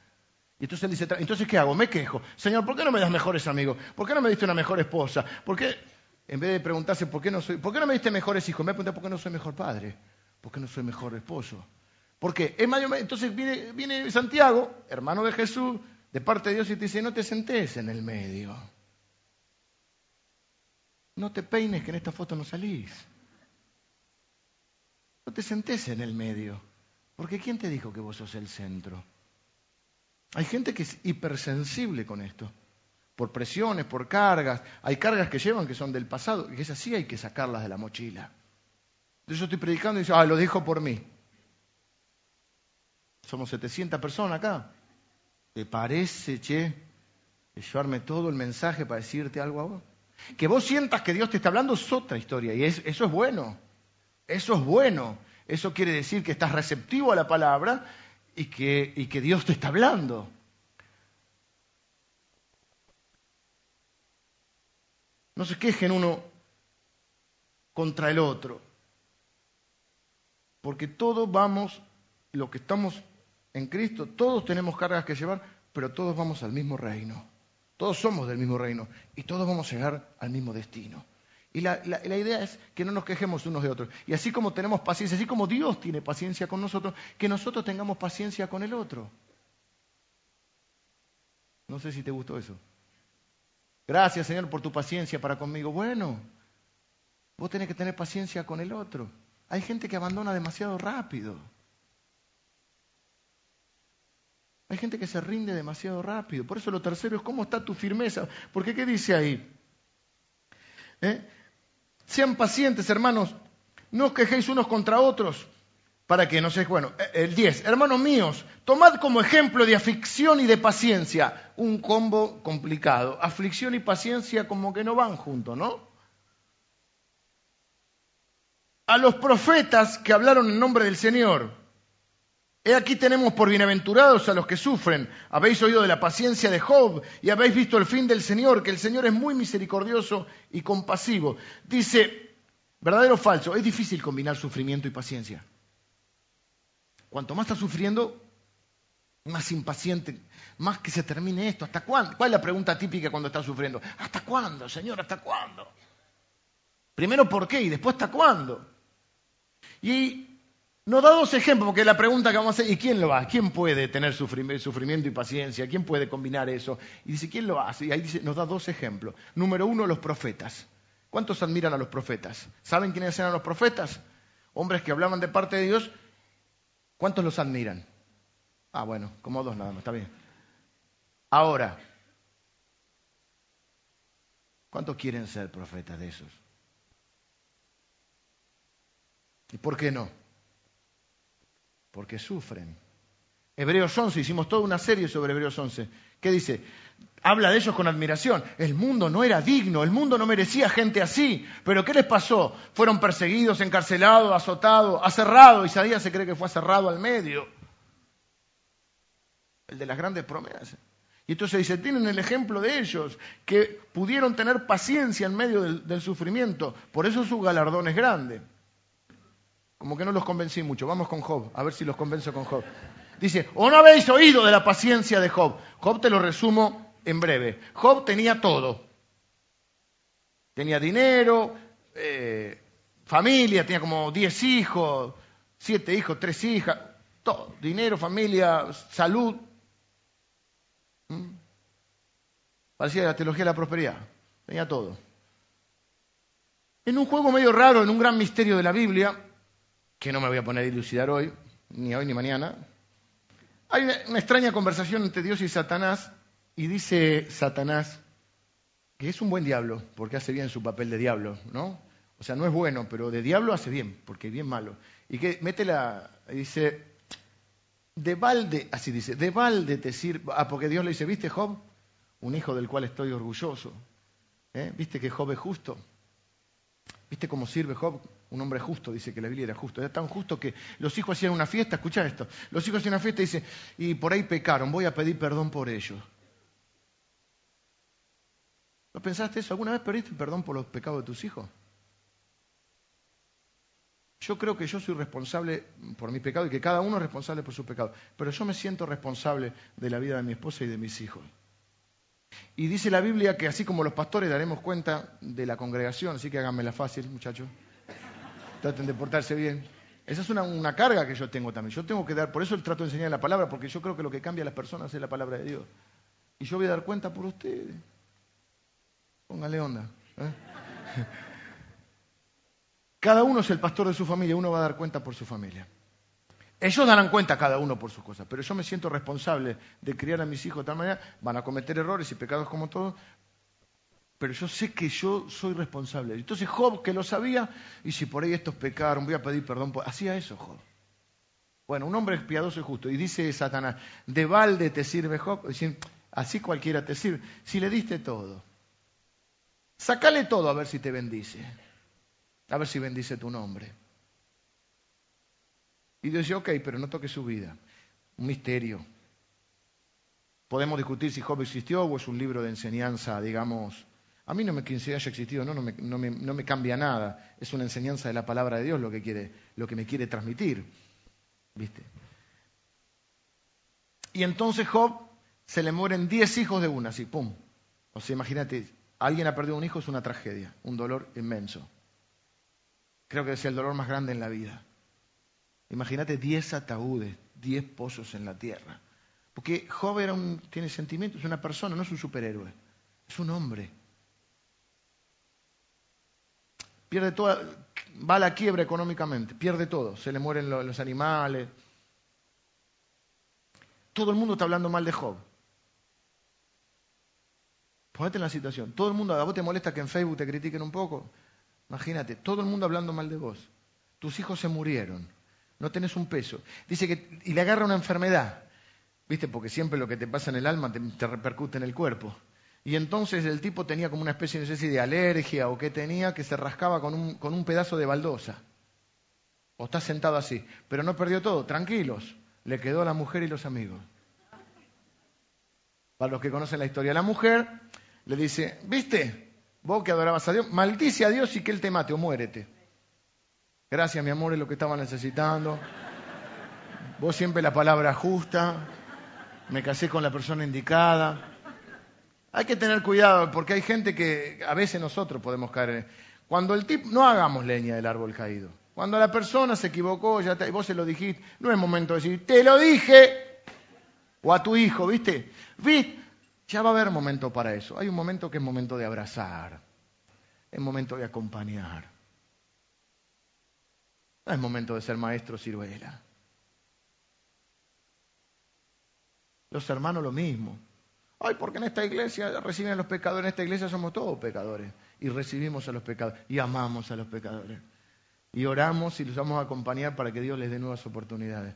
Y entonces él dice, entonces ¿qué hago? Me quejo. Señor, ¿por qué no me das mejores amigos? ¿Por qué no me diste una mejor esposa? ¿Por qué, en vez de preguntarse por qué no soy, por qué no me diste mejores hijos, me pregunté por qué no soy mejor padre, por qué no soy mejor esposo? ¿Por qué? Entonces viene, Santiago, hermano de Jesús, de parte de Dios, y te dice, no te sentes en el medio. No te peines que en esta foto no salís. No te sentes en el medio. Porque ¿quién te dijo que vos sos el centro? Hay gente que es hipersensible con esto. Por presiones, por cargas. Hay cargas que llevan que son del pasado, y que es así, hay que sacarlas de la mochila. Yo estoy predicando y digo, ah, lo dijo por mí. Somos 700 personas acá. ¿Te parece, che, llevarme todo el mensaje para decirte algo a vos? Que vos sientas que Dios te está hablando es otra historia y eso es bueno. Eso es bueno. Eso quiere decir que estás receptivo a la palabra y que Dios te está hablando. No se quejen uno contra el otro. Porque todos vamos, los que estamos en Cristo, todos tenemos cargas que llevar, pero todos vamos al mismo reino. Todos somos del mismo reino y todos vamos a llegar al mismo destino. Y la, idea es que no nos quejemos unos de otros. Y así como tenemos paciencia, así como Dios tiene paciencia con nosotros, que nosotros tengamos paciencia con el otro. No sé si te gustó eso. Gracias Señor por tu paciencia para conmigo. Bueno, vos tenés que tener paciencia con el otro. Hay gente que abandona demasiado rápido. Hay gente que se rinde demasiado rápido. Por eso lo tercero es cómo está tu firmeza. Porque ¿qué dice ahí? ¿Eh? Sean pacientes, hermanos. No os quejéis unos contra otros. Para que no sé, bueno, eh, el 10. Hermanos míos, tomad como ejemplo de aflicción y de paciencia. Un combo complicado. Aflicción y paciencia como que no van juntos, ¿no? A los profetas que hablaron en nombre del Señor He aquí tenemos por bienaventurados a los que sufren. Habéis oído de la paciencia de Job y habéis visto el fin del Señor, que el Señor es muy misericordioso y compasivo. Dice, verdadero o falso, es difícil combinar sufrimiento y paciencia. Cuanto más estás sufriendo, más impaciente, más que se termine esto. ¿Hasta cuándo? ¿Cuál es la pregunta típica cuando estás sufriendo? ¿Hasta cuándo, Señor? ¿Hasta cuándo? Primero, ¿por qué? Y después, ¿hasta cuándo? Y nos da dos ejemplos, porque la pregunta que vamos a hacer, ¿y quién lo hace? ¿Quién puede tener sufrimiento y paciencia? ¿Quién puede combinar eso? Y dice, ¿quién lo hace? Y ahí dice, nos da dos ejemplos. Número uno, los profetas. ¿Cuántos admiran a los profetas? ¿Saben quiénes eran los profetas? Hombres que hablaban de parte de Dios. ¿Cuántos los admiran? Ah, bueno, como dos nada más, está bien. Ahora, ¿cuántos quieren ser profetas de esos? ¿Y por qué no? porque sufren. Hebreos 11, hicimos toda una serie sobre Hebreos 11. ¿Qué dice? Habla de ellos con admiración. El mundo no era digno, el mundo no merecía gente así. Pero ¿qué les pasó? Fueron perseguidos, encarcelados, azotados, aserrados. Isaías se cree que fue aserrado al medio. El de las grandes promesas. Y entonces dice, tienen el ejemplo de ellos, que pudieron tener paciencia en medio del, del sufrimiento. Por eso su galardón es grande. Como que no los convencí mucho. Vamos con Job, a ver si los convenzo con Job. Dice, ¿o no habéis oído de la paciencia de Job? Job te lo resumo en breve. Job tenía todo. Tenía dinero, eh, familia, tenía como 10 hijos, 7 hijos, 3 hijas, todo. Dinero, familia, salud. ¿Mm? Parecía la teología de la prosperidad. Tenía todo. En un juego medio raro, en un gran misterio de la Biblia, que no me voy a poner a dilucidar hoy, ni hoy ni mañana. Hay una, extraña conversación entre Dios y Satanás, y dice Satanás que es un buen diablo, porque hace bien su papel de diablo, ¿no? O sea, no es bueno, pero de diablo hace bien, porque es bien malo. Y que mete la, dice, de balde, así dice, de balde te sirve, ah, porque Dios le dice, ¿viste Job? Un hijo del cual estoy orgulloso. ¿Eh? ¿Viste que Job es justo? ¿Viste cómo sirve Job? Un hombre justo, dice que la Biblia era justo. Era tan justo que los hijos hacían una fiesta, escucha esto. Los hijos hacían una fiesta y dice, y por ahí pecaron, voy a pedir perdón por ellos. ¿No pensaste eso? ¿Alguna vez pediste perdón por los pecados de tus hijos? Yo creo que yo soy responsable por mi pecado y que cada uno es responsable por su pecado. Pero yo me siento responsable de la vida de mi esposa y de mis hijos. Y dice la Biblia que así como los pastores daremos cuenta de la congregación, así que háganmela fácil, muchachos traten de portarse bien. Esa es una, carga que yo tengo también. Yo tengo que dar, por eso el trato de enseñar la palabra, porque yo creo que lo que cambia a las personas es la palabra de Dios. Y yo voy a dar cuenta por ustedes. Póngale onda. ¿eh? Cada uno es el pastor de su familia, uno va a dar cuenta por su familia. Ellos darán cuenta cada uno por sus cosas, pero yo me siento responsable de criar a mis hijos de tal manera, van a cometer errores y pecados como todos, pero yo sé que yo soy responsable. Entonces Job, que lo sabía, y si por ahí estos pecaron, voy a pedir perdón, hacía eso Job. Bueno, un hombre piadoso y justo, y dice Satanás, de balde te sirve Job, así cualquiera te sirve, si le diste todo. Sácale todo a ver si te bendice, a ver si bendice tu nombre. Y Dios dice, ok, pero no toque su vida. Un misterio. Podemos discutir si Job existió o es un libro de enseñanza, digamos. A mí no me quien haya existido, no, no, me, no, me, no me cambia nada. Es una enseñanza de la palabra de Dios lo que, quiere, lo que me quiere transmitir. ¿Viste? Y entonces Job se le mueren diez hijos de una, así, pum. O sea, imagínate, alguien ha perdido un hijo, es una tragedia, un dolor inmenso. Creo que es el dolor más grande en la vida. Imagínate 10 ataúdes, 10 pozos en la tierra. Porque Job era un, tiene sentimientos, es una persona, no es un superhéroe, es un hombre. Pierde toda, va a la quiebra económicamente, pierde todo, se le mueren los, los animales. Todo el mundo está hablando mal de Job. Ponete en la situación. Todo el mundo, ¿a vos te molesta que en Facebook te critiquen un poco? Imagínate, todo el mundo hablando mal de vos. Tus hijos se murieron no tenés un peso. Dice que, y le agarra una enfermedad, ¿viste? Porque siempre lo que te pasa en el alma te, repercute en el cuerpo. Y entonces el tipo tenía como una especie, no sé si de alergia o qué tenía, que se rascaba con un, con un pedazo de baldosa. O está sentado así. Pero no perdió todo, tranquilos. Le quedó a la mujer y los amigos. Para los que conocen la historia, la mujer le dice, ¿viste? Vos que adorabas a Dios, maldice a Dios y que Él te mate o muérete. Gracias, mi amor, es lo que estaba necesitando. Vos siempre la palabra justa. Me casé con la persona indicada. Hay que tener cuidado porque hay gente que a veces nosotros podemos caer. Cuando el tipo, no hagamos leña del árbol caído. Cuando la persona se equivocó, ya y vos se lo dijiste, no es momento de decir, te lo dije. O a tu hijo, ¿viste? ¿Viste? Ya va a haber momento para eso. Hay un momento que es momento de abrazar. Es momento de acompañar. No es momento de ser maestro ciruela. Los hermanos lo mismo. Ay, porque en esta iglesia reciben a los pecadores, en esta iglesia somos todos pecadores. Y recibimos a los pecadores y amamos a los pecadores. Y oramos y los vamos a acompañar para que Dios les dé nuevas oportunidades.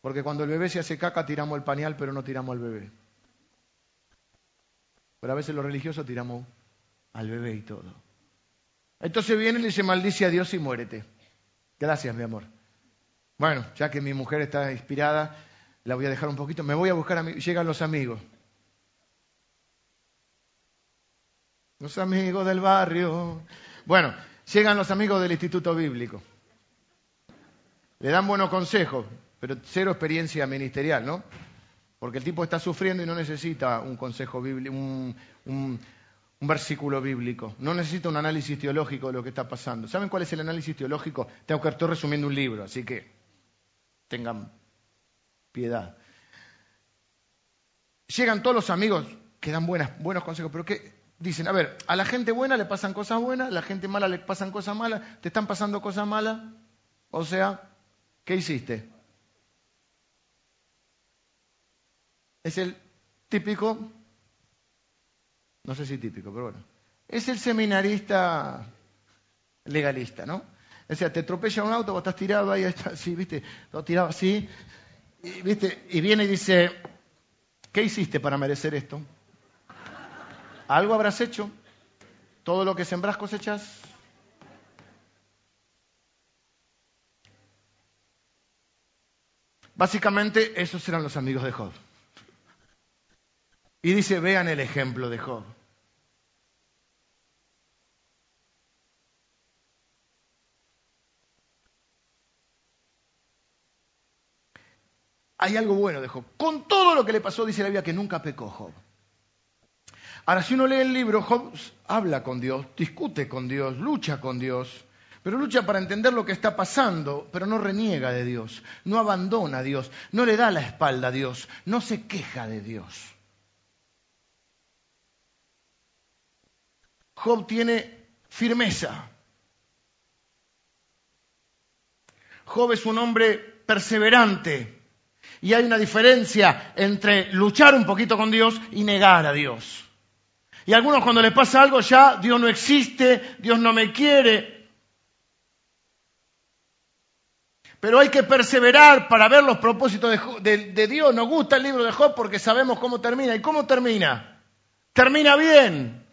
Porque cuando el bebé se hace caca tiramos el pañal, pero no tiramos al bebé. Pero a veces los religiosos tiramos al bebé y todo. Entonces viene y le dice, maldice a Dios y muérete. Gracias, mi amor. Bueno, ya que mi mujer está inspirada, la voy a dejar un poquito. Me voy a buscar, a mi... llegan los amigos. Los amigos del barrio. Bueno, llegan los amigos del Instituto Bíblico. Le dan buenos consejos, pero cero experiencia ministerial, ¿no? Porque el tipo está sufriendo y no necesita un consejo bíblico, un, un versículo bíblico, no necesita un análisis teológico de lo que está pasando. ¿Saben cuál es el análisis teológico? Tengo que estoy resumiendo un libro, así que tengan piedad. Llegan todos los amigos que dan buenos consejos, pero que dicen, a ver, a la gente buena le pasan cosas buenas, a la gente mala le pasan cosas malas, te están pasando cosas malas, o sea, ¿qué hiciste? Es el típico no sé si típico, pero bueno. Es el seminarista legalista, ¿no? O sea, te atropella un auto, vos estás tirado ahí, así, ¿viste? Todo tirado así, y, ¿viste? Y viene y dice, ¿qué hiciste para merecer esto? ¿Algo habrás hecho? ¿Todo lo que sembras cosechas? Básicamente, esos eran los amigos de Job. Y dice, vean el ejemplo de Job. hay algo bueno de Job. Con todo lo que le pasó, dice la Biblia que nunca pecó Job. Ahora, si uno lee el libro, Job habla con Dios, discute con Dios, lucha con Dios, pero lucha para entender lo que está pasando, pero no reniega de Dios, no abandona a Dios, no le da la espalda a Dios, no se queja de Dios. Job tiene firmeza. Job es un hombre perseverante. Y hay una diferencia entre luchar un poquito con Dios y negar a Dios. Y algunos cuando les pasa algo ya, Dios no existe, Dios no me quiere. Pero hay que perseverar para ver los propósitos de, Dios. Nos gusta el libro de Job porque sabemos cómo termina. ¿Y cómo termina? Termina bien.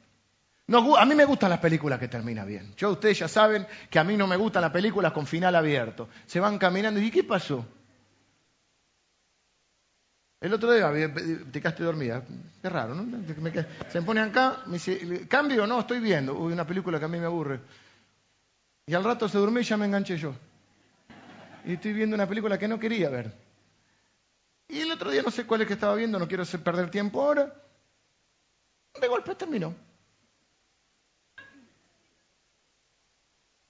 A mí me gustan las películas que terminan bien. Yo, ustedes ya saben que a mí no me gustan las películas con final abierto. Se van caminando y ¿qué pasó? El otro día te quedaste dormida. Qué raro, ¿no? Se me pone acá, me dice, ¿cambio? No, estoy viendo. Uy, una película que a mí me aburre. Y al rato se durmió y ya me enganché yo. Y estoy viendo una película que no quería ver. Y el otro día no sé cuál es que estaba viendo, no quiero perder tiempo ahora. De golpe terminó.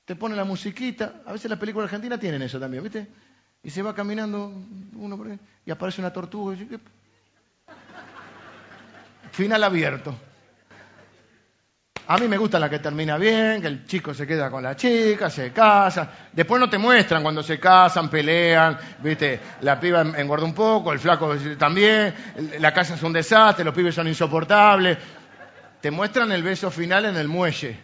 Te pone la musiquita. A veces las películas argentinas tienen eso también, ¿viste? Y se va caminando uno por ahí, y aparece una tortuga. Final abierto. A mí me gusta la que termina bien, que el chico se queda con la chica, se casa. Después no te muestran cuando se casan, pelean, viste, la piba engorda un poco, el flaco también, la casa es un desastre, los pibes son insoportables. Te muestran el beso final en el muelle.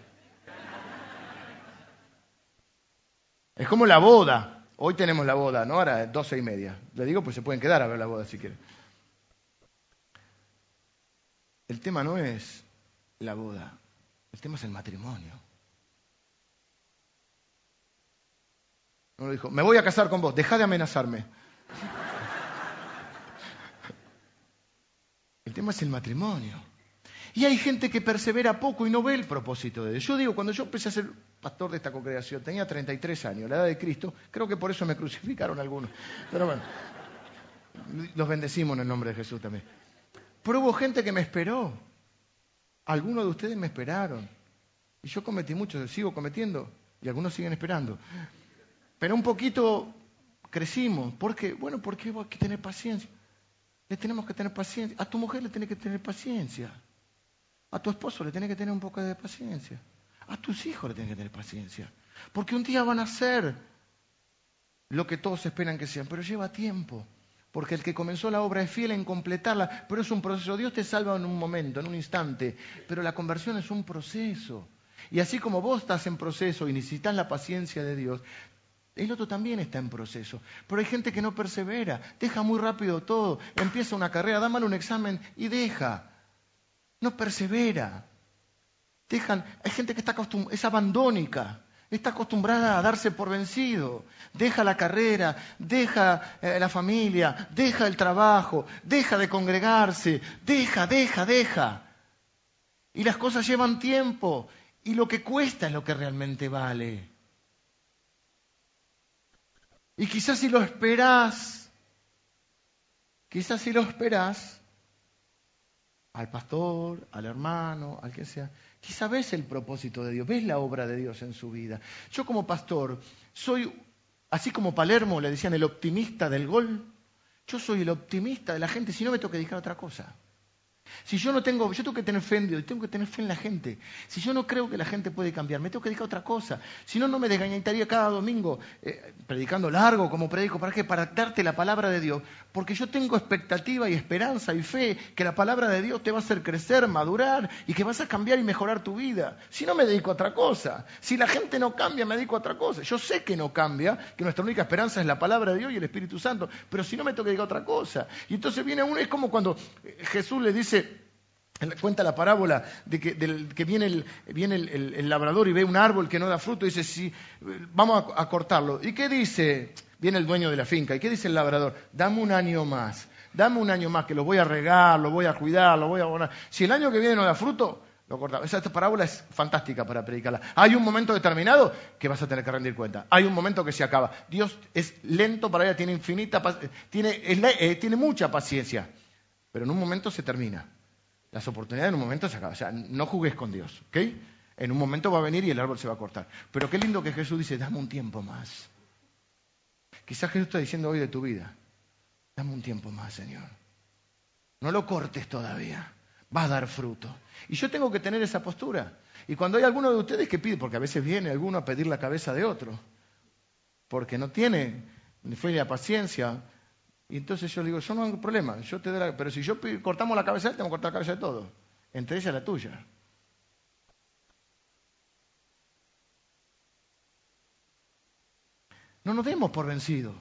Es como la boda. Hoy tenemos la boda, ¿no? Ahora doce y media. Le digo, pues se pueden quedar a ver la boda si quieren. El tema no es la boda, el tema es el matrimonio. Uno dijo, me voy a casar con vos, deja de amenazarme. El tema es el matrimonio. Y hay gente que persevera poco y no ve el propósito de Dios. Yo digo, cuando yo empecé a ser pastor de esta congregación, tenía 33 años, la edad de Cristo, creo que por eso me crucificaron algunos. Pero bueno, los bendecimos en el nombre de Jesús también. Pero hubo gente que me esperó. Algunos de ustedes me esperaron. Y yo cometí mucho, sigo cometiendo, y algunos siguen esperando. Pero un poquito crecimos. ¿Por qué? Bueno, porque hay que tener paciencia. Le tenemos que tener paciencia. A tu mujer le tiene que tener paciencia. A tu esposo le tiene que tener un poco de paciencia. A tus hijos le tiene que tener paciencia. Porque un día van a ser lo que todos esperan que sean, pero lleva tiempo. Porque el que comenzó la obra es fiel en completarla, pero es un proceso. Dios te salva en un momento, en un instante, pero la conversión es un proceso. Y así como vos estás en proceso y necesitas la paciencia de Dios, el otro también está en proceso. Pero hay gente que no persevera, deja muy rápido todo, empieza una carrera, da mal un examen y deja no persevera. Dejan, hay gente que está es abandónica, está acostumbrada a darse por vencido. Deja la carrera, deja eh, la familia, deja el trabajo, deja de congregarse, deja, deja, deja. Y las cosas llevan tiempo y lo que cuesta es lo que realmente vale. Y quizás si lo esperás, quizás si lo esperás, al pastor, al hermano, al que sea. Quizá ves el propósito de Dios, ves la obra de Dios en su vida. Yo como pastor soy, así como Palermo le decían el optimista del gol, yo soy el optimista de la gente, si no me toca dedicar otra cosa. Si yo no tengo, yo tengo que tener fe en Dios, tengo que tener fe en la gente. Si yo no creo que la gente puede cambiar, me tengo que dedicar a otra cosa. Si no, no me desgañitaría cada domingo eh, predicando largo como predico. ¿Para qué? Para darte la palabra de Dios. Porque yo tengo expectativa y esperanza y fe que la palabra de Dios te va a hacer crecer, madurar y que vas a cambiar y mejorar tu vida. Si no, me dedico a otra cosa. Si la gente no cambia, me dedico a otra cosa. Yo sé que no cambia, que nuestra única esperanza es la palabra de Dios y el Espíritu Santo. Pero si no, me tengo que dedicar a otra cosa. Y entonces viene uno, es como cuando Jesús le dice, Cuenta la parábola de que, viene, el, labrador y ve un árbol que no da fruto y dice, sí, vamos a, cortarlo. ¿Y qué dice? Viene el dueño de la finca. ¿Y qué dice el labrador? Dame un año más. Dame un año más que lo voy a regar, lo voy a cuidar, lo voy a abonar. Si el año que viene no da fruto, lo cortamos. Esta parábola es fantástica para predicarla. Hay un momento determinado que vas a tener que rendir cuenta. Hay un momento que se acaba. Dios es lento para ella, tiene infinita, tiene, eh, tiene mucha paciencia. Pero en un momento se termina. Las oportunidades en un momento se acaban. O sea, no jugues con Dios, ¿ok? En un momento va a venir y el árbol se va a cortar. Pero qué lindo que Jesús dice, dame un tiempo más. Quizás Jesús está diciendo hoy de tu vida, dame un tiempo más, Señor. No lo cortes todavía, va a dar fruto. Y yo tengo que tener esa postura. Y cuando hay alguno de ustedes que pide, porque a veces viene alguno a pedir la cabeza de otro, porque no tiene ni fe la paciencia. Y entonces yo le digo, yo no tengo problema, yo te doy la... Pero si yo cortamos la cabeza de él, tengo que cortar la cabeza de todos. Entre ellas la tuya. No nos demos por vencidos.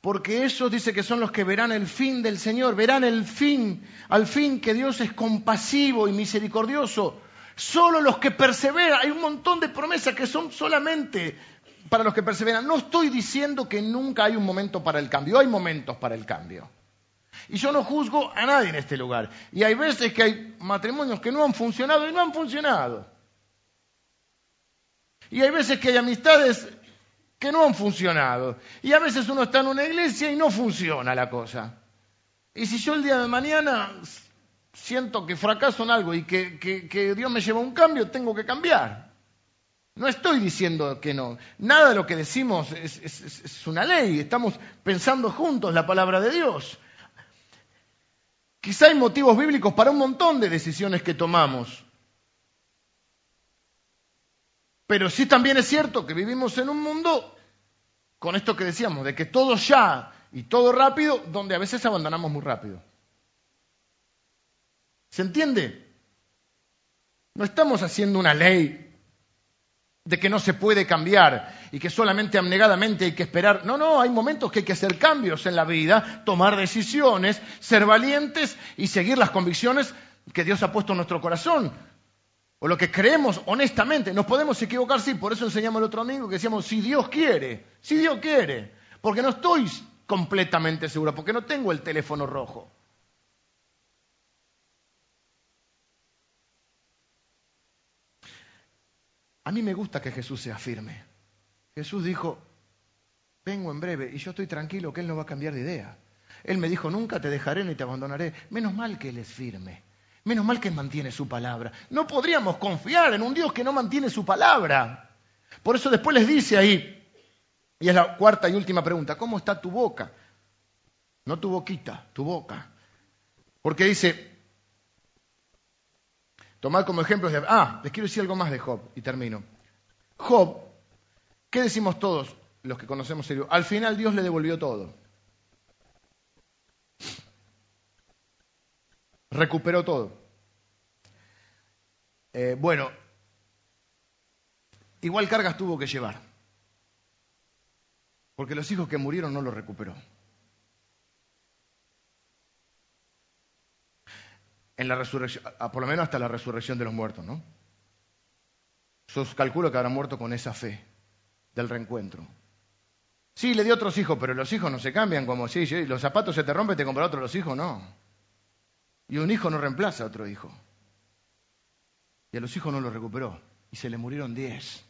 Porque esos dice que son los que verán el fin del Señor, verán el fin, al fin que Dios es compasivo y misericordioso. Solo los que perseveran, hay un montón de promesas que son solamente para los que perseveran. No estoy diciendo que nunca hay un momento para el cambio, hay momentos para el cambio. Y yo no juzgo a nadie en este lugar. Y hay veces que hay matrimonios que no han funcionado y no han funcionado. Y hay veces que hay amistades que no han funcionado. Y a veces uno está en una iglesia y no funciona la cosa. Y si yo el día de mañana siento que fracaso en algo y que, Dios me lleva a un cambio, tengo que cambiar. No estoy diciendo que no. Nada de lo que decimos es, es- es- es una ley. Estamos pensando juntos la palabra de Dios. Quizá hay motivos bíblicos para un montón de decisiones que tomamos. Pero sí también es cierto que vivimos en un mundo, con esto que decíamos, de que todo ya y todo rápido, donde a veces abandonamos muy rápido. ¿Se entiende? No estamos haciendo una ley de que no se puede cambiar y que solamente abnegadamente hay que esperar. No, no, hay momentos que hay que hacer cambios en la vida, tomar decisiones, ser valientes y seguir las convicciones que Dios ha puesto en nuestro corazón. O lo que creemos honestamente. Nos podemos equivocar, sí, por eso enseñamos el otro domingo que decíamos, si Dios quiere, si Dios quiere. Porque no estoy completamente seguro, porque no tengo el teléfono rojo. A mí me gusta que Jesús sea firme. Jesús dijo, vengo en breve y yo estoy tranquilo que Él no va a cambiar de idea. Él me dijo, nunca te dejaré ni te abandonaré. Menos mal que Él es firme. Menos mal que mantiene su palabra. No podríamos confiar en un Dios que no mantiene su palabra. Por eso después les dice ahí, y es la cuarta y última pregunta, ¿cómo está tu boca? No tu boquita, tu boca. Porque dice, tomad como ejemplo, de- ah, les quiero decir algo más de Job y termino. Job, ¿qué decimos todos los que conocemos Dios? Al final Dios le devolvió todo. Recuperó todo. Eh, bueno, igual cargas tuvo que llevar. Porque los hijos que murieron no los recuperó. En la resurrección, por lo menos hasta la resurrección de los muertos, ¿no? Yo calculo que habrá muerto con esa fe del reencuentro. Sí, le dio otros hijos, pero los hijos no se cambian como si sí, los zapatos se te rompen, te compra otro, los hijos no. Y un hijo no reemplaza a otro hijo. Y a los hijos no los recuperó. Y se le murieron diez.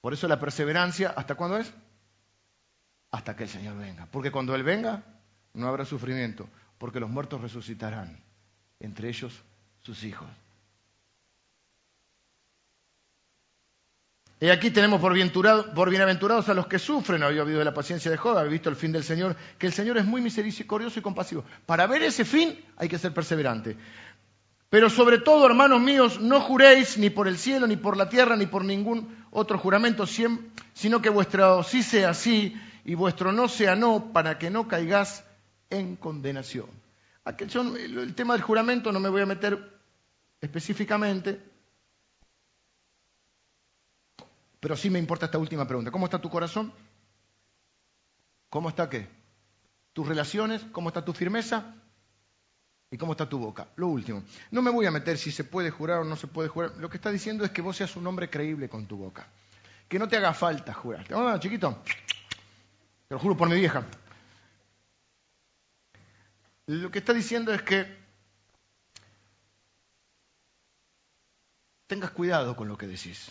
Por eso la perseverancia, ¿hasta cuándo es? Hasta que el Señor venga. Porque cuando Él venga, no habrá sufrimiento. Porque los muertos resucitarán. Entre ellos sus hijos. Y aquí tenemos por, bienaventurado- por bienaventurados a los que sufren. Había habido la paciencia de Job, había visto el fin del Señor, que el Señor es muy misericordioso y compasivo. Para ver ese fin hay que ser perseverante. Pero sobre todo, hermanos míos, no juréis ni por el cielo, ni por la tierra, ni por ningún otro juramento, sino que vuestro sí sea sí y vuestro no sea no, para que no caigas en condenación. Aquel- el, tema del juramento no me voy a meter específicamente, pero sí me importa esta última pregunta. ¿Cómo está tu corazón? ¿Cómo está qué? ¿Tus relaciones? ¿Cómo está tu firmeza? ¿Y cómo está tu boca? Lo último. No me voy a meter si se puede jurar o no se puede jurar. Lo que está diciendo es que vos seas un hombre creíble con tu boca. Que no te haga falta jurar. Chiquito. Te lo juro por mi vieja. Lo que está diciendo es que tengas cuidado con lo que decís.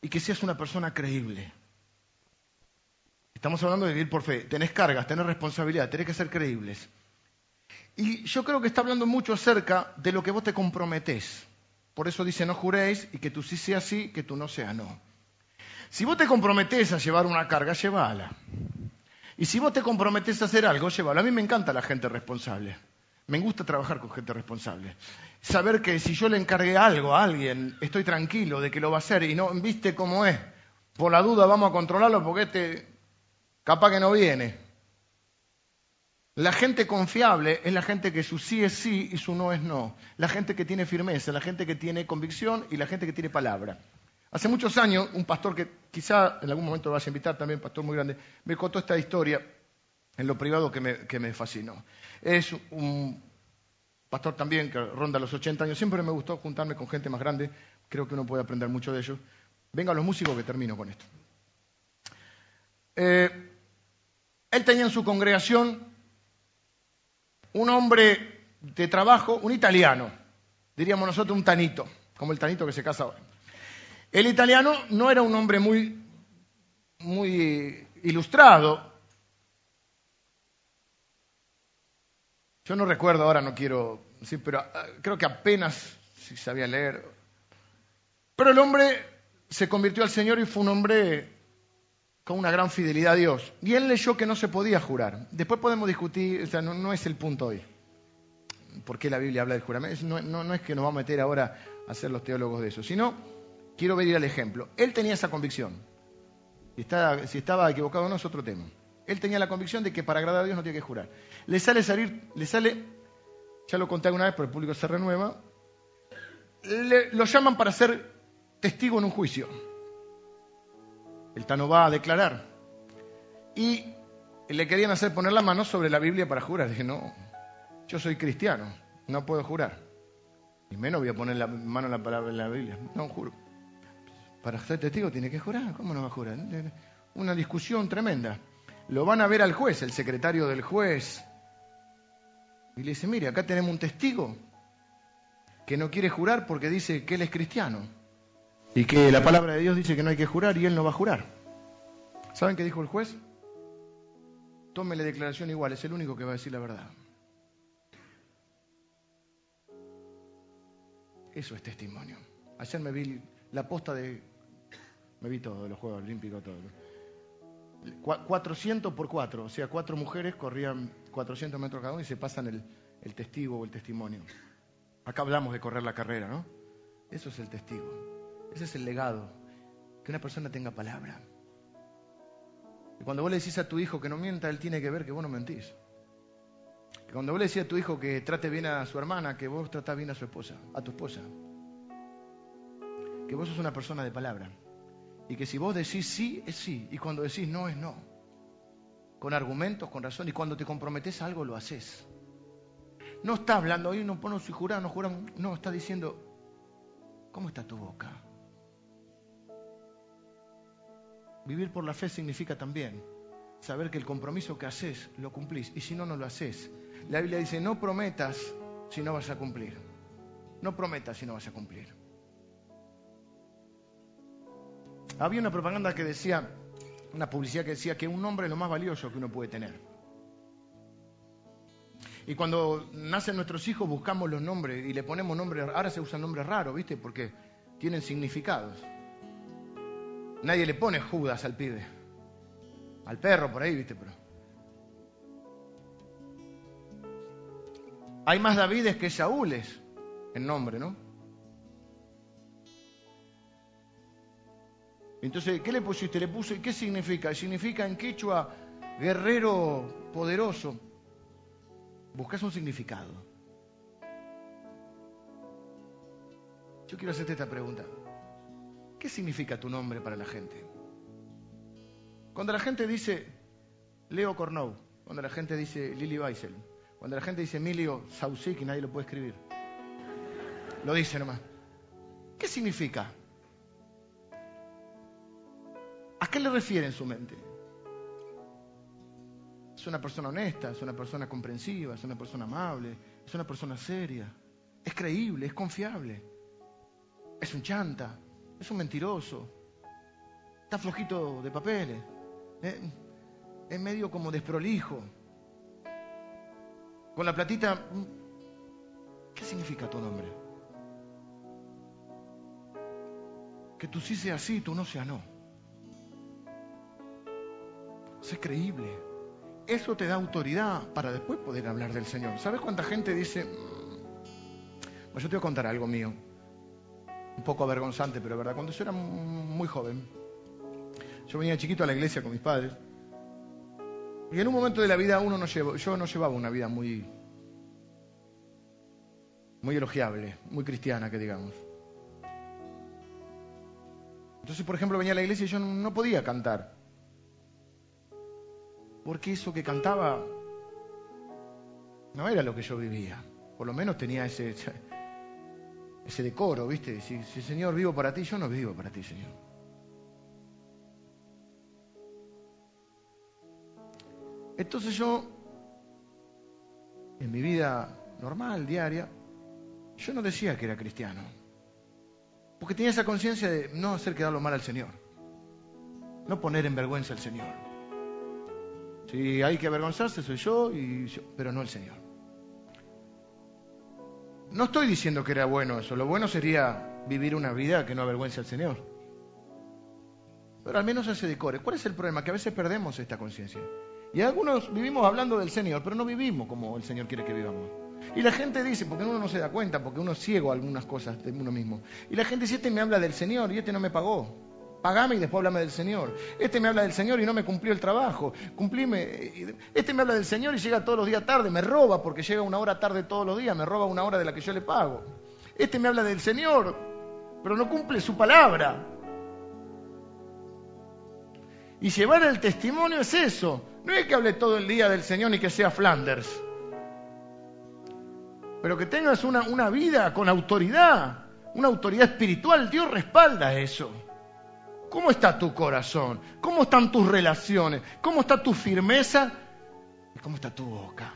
Y que seas una persona creíble. Estamos hablando de vivir por fe. Tenés cargas, tenés responsabilidad, tenés que ser creíbles. Y yo creo que está hablando mucho acerca de lo que vos te comprometés. Por eso dice no juréis y que tú sí sea sí, que tú no sea no. Si vos te comprometés a llevar una carga, llévala. Y si vos te comprometés a hacer algo, llévalo. A mí me encanta la gente responsable. Me gusta trabajar con gente responsable. Saber que si yo le encargué algo a alguien, estoy tranquilo de que lo va a hacer y no, viste cómo es. Por la duda vamos a controlarlo porque este capaz que no viene. La gente confiable es la gente que su sí es sí y su no es no. La gente que tiene firmeza, la gente que tiene convicción y la gente que tiene palabra. Hace muchos años, un pastor que quizá en algún momento lo vaya a invitar también, pastor muy grande, me contó esta historia en lo privado que me, fascinó. Es un pastor también que ronda los 80 años. Siempre me gustó juntarme con gente más grande. Creo que uno puede aprender mucho de ellos. Venga los músicos que termino con esto. Eh, él tenía en su congregación un hombre de trabajo, un italiano, diríamos nosotros un tanito, como el tanito que se casa ahora. El italiano no era un hombre muy, muy ilustrado. Yo no recuerdo ahora, no quiero decir, pero ah, creo que apenas si sabía leer. Pero el hombre se convirtió al Señor y fue un hombre con una gran fidelidad a Dios. Y él leyó que no se podía jurar. Después podemos discutir, o sea, no, es el punto hoy. ¿Por qué la Biblia habla del juramento? No, no es que nos vamos a meter ahora a ser los teólogos de eso, sino quiero venir al ejemplo. Él tenía esa convicción. Si, estaba equivocado o no es otro tema. Él tenía la convicción de que para agradar a Dios no tiene que jurar. Le sale salir, le sale, ya lo conté alguna vez, pero el público se renueva, lo llaman para ser testigo en un juicio. El Tano va a declarar. Y le querían hacer poner la mano sobre la Biblia para jurar. Dije, no, yo soy cristiano, no puedo jurar. Y menos voy a poner la mano en la palabra en la Biblia. No, juro. Para ser testigo tiene que jurar. ¿Cómo no va a jurar? Una discusión tremenda. Lo van a ver al juez, el secretario del juez. Y le dice, mire, acá tenemos un testigo que no quiere jurar porque dice que él es cristiano. Y que la palabra de Dios dice que no hay que jurar y él no va a jurar. ¿Saben qué dijo el juez? Tómele declaración igual, es el único que va a decir la verdad. Eso es testimonio. Ayer me vi la posta de... Me vi todo, los Juegos Olímpicos, todo. 400 por 4, o sea, cuatro mujeres corrían 400 metros cada uno y se pasan el, el testigo o el testimonio. Acá hablamos de correr la carrera, ¿no? Eso es el testigo. Ese es el legado. Que una persona tenga palabra. Y cuando vos le decís a tu hijo que no mienta, él tiene que ver que vos no mentís. Que cuando vos le decís a tu hijo que trate bien a su hermana, que vos tratás bien a su esposa, a tu esposa que vos sos una persona de palabra. Y que si vos decís sí, es sí. Y cuando decís no, es no. Con argumentos, con razón. Y cuando te comprometes a algo, lo haces. No está hablando, hoy no ponemos si jurar, no juramos. No, está diciendo, ¿cómo está tu boca? Vivir por la fe significa también saber que el compromiso que haces lo cumplís. Y si no, no lo haces. La Biblia dice, no prometas si no vas a cumplir. No prometas si no vas a cumplir. Había una propaganda que decía, una publicidad que decía que un nombre es lo más valioso que uno puede tener. Y cuando nacen nuestros hijos buscamos los nombres y le ponemos nombres, ahora se usan nombres raros, ¿viste? Porque tienen significados. Nadie le pone Judas al pibe. Al perro por ahí, ¿viste? Pero... Hay más Davides que Saúles en nombre, ¿no? Entonces, ¿qué le pusiste? Le puse, ¿qué significa? Significa en quechua guerrero poderoso. Buscas un significado. Yo quiero hacerte esta pregunta. ¿Qué significa tu nombre para la gente? Cuando la gente dice Leo Cornou, cuando la gente dice Lili Weissel, cuando la gente dice Emilio Sausik y nadie lo puede escribir, lo dice nomás. ¿Qué significa? ¿A qué le refiere en su mente? Es una persona honesta, es una persona comprensiva, es una persona amable, es una persona seria, es creíble, es confiable, es un chanta, es un mentiroso, está flojito de papeles, ¿eh? es medio como desprolijo. Con la platita, mm, ¿qué significa tu nombre? Que tú sí sea sí, tú no sea no. Sé creíble. eso te da autoridad para después poder hablar del Señor. ¿Sabes cuánta gente dice, "Mm"? bueno, yo te voy a contar algo mío, un poco avergonzante, pero verdad, cuando yo era muy joven, yo venía chiquito a la iglesia con mis padres, y en un momento de la vida uno no llevó, yo no llevaba una vida muy, muy elogiable, muy cristiana, que digamos. Entonces, por ejemplo, venía a la iglesia y yo no podía cantar. Porque eso que cantaba no era lo que yo vivía. Por lo menos tenía ese, ese decoro, ¿viste? Si, si Señor vivo para ti, yo no vivo para ti, Señor. Entonces yo, en mi vida normal, diaria, yo no decía que era cristiano. Porque tenía esa conciencia de no hacer quedarlo mal al Señor. No poner en vergüenza al Señor. Si hay que avergonzarse, soy yo, y yo, pero no el Señor. No estoy diciendo que era bueno eso. Lo bueno sería vivir una vida que no avergüence al Señor. Pero al menos ese decore. ¿Cuál es el problema? Que a veces perdemos esta conciencia. Y algunos vivimos hablando del Señor, pero no vivimos como el Señor quiere que vivamos. Y la gente dice, porque uno no se da cuenta, porque uno es ciego a algunas cosas de uno mismo. Y la gente dice, este me habla del Señor y este no me pagó. Pagame y después háblame del Señor. Este me habla del Señor y no me cumplió el trabajo. Cumplime. Este me habla del Señor y llega todos los días tarde, me roba porque llega una hora tarde todos los días, me roba una hora de la que yo le pago. Este me habla del Señor, pero no cumple su palabra. Y llevar el testimonio es eso. No es que hable todo el día del Señor ni que sea Flanders. Pero que tengas una vida con autoridad, una autoridad espiritual. Dios respalda eso. ¿Cómo está tu corazón? ¿Cómo están tus relaciones? ¿Cómo está tu firmeza? ¿Y cómo está tu boca?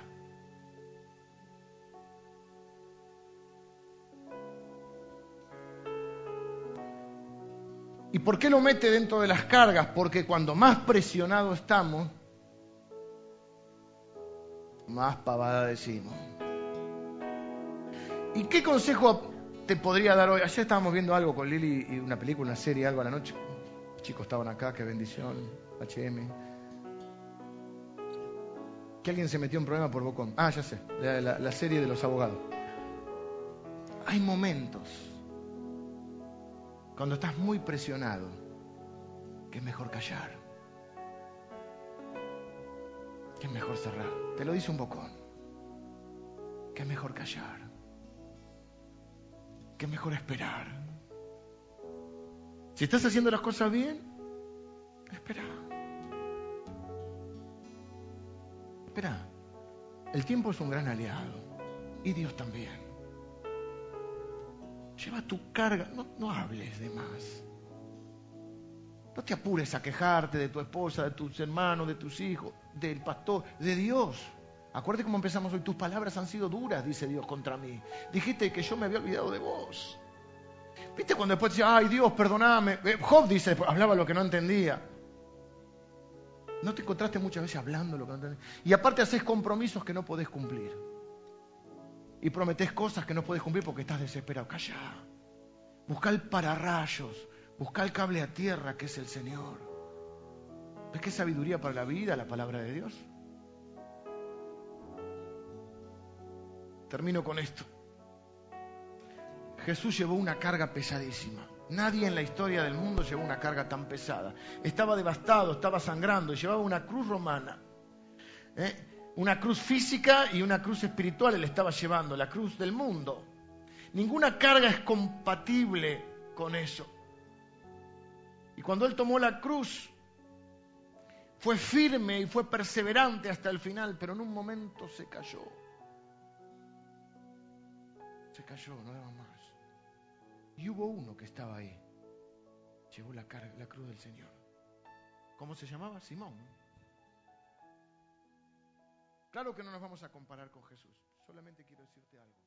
¿Y por qué lo mete dentro de las cargas? Porque cuando más presionados estamos, más pavada decimos. ¿Y qué consejo te podría dar hoy? Ayer estábamos viendo algo con Lili una película, una serie, algo a la noche. Chicos estaban acá, qué bendición, HM. Que alguien se metió en problema por Bocón. Ah, ya sé, la serie de los abogados. Hay momentos cuando estás muy presionado que es mejor callar. Que es mejor cerrar. Te lo dice un bocón. Que es mejor callar. Que es mejor esperar. Si estás haciendo las cosas bien, espera. Espera. El tiempo es un gran aliado. Y Dios también. Lleva tu carga. No, no hables de más. No te apures a quejarte de tu esposa, de tus hermanos, de tus hijos, del pastor, de Dios. Acuérdate cómo empezamos hoy. Tus palabras han sido duras, dice Dios contra mí. Dijiste que yo me había olvidado de vos. ¿Viste cuando después decía, ay Dios, perdoname? Job dice, hablaba lo que no entendía. No te encontraste muchas veces hablando lo que no entendías. Y aparte haces compromisos que no podés cumplir. Y prometés cosas que no podés cumplir porque estás desesperado. Calla. Busca el pararrayos. Busca el cable a tierra que es el Señor. ¿Ves qué sabiduría para la vida la palabra de Dios? Termino con esto. Jesús llevó una carga pesadísima. Nadie en la historia del mundo llevó una carga tan pesada. Estaba devastado, estaba sangrando, llevaba una cruz romana. ¿eh? Una cruz física y una cruz espiritual él estaba llevando, la cruz del mundo. Ninguna carga es compatible con eso. Y cuando él tomó la cruz, fue firme y fue perseverante hasta el final, pero en un momento se cayó. Se cayó, no daba más. Y hubo uno que estaba ahí. Llevó la, la cruz del Señor. ¿Cómo se llamaba? Simón. Claro que no nos vamos a comparar con Jesús. Solamente quiero decirte algo.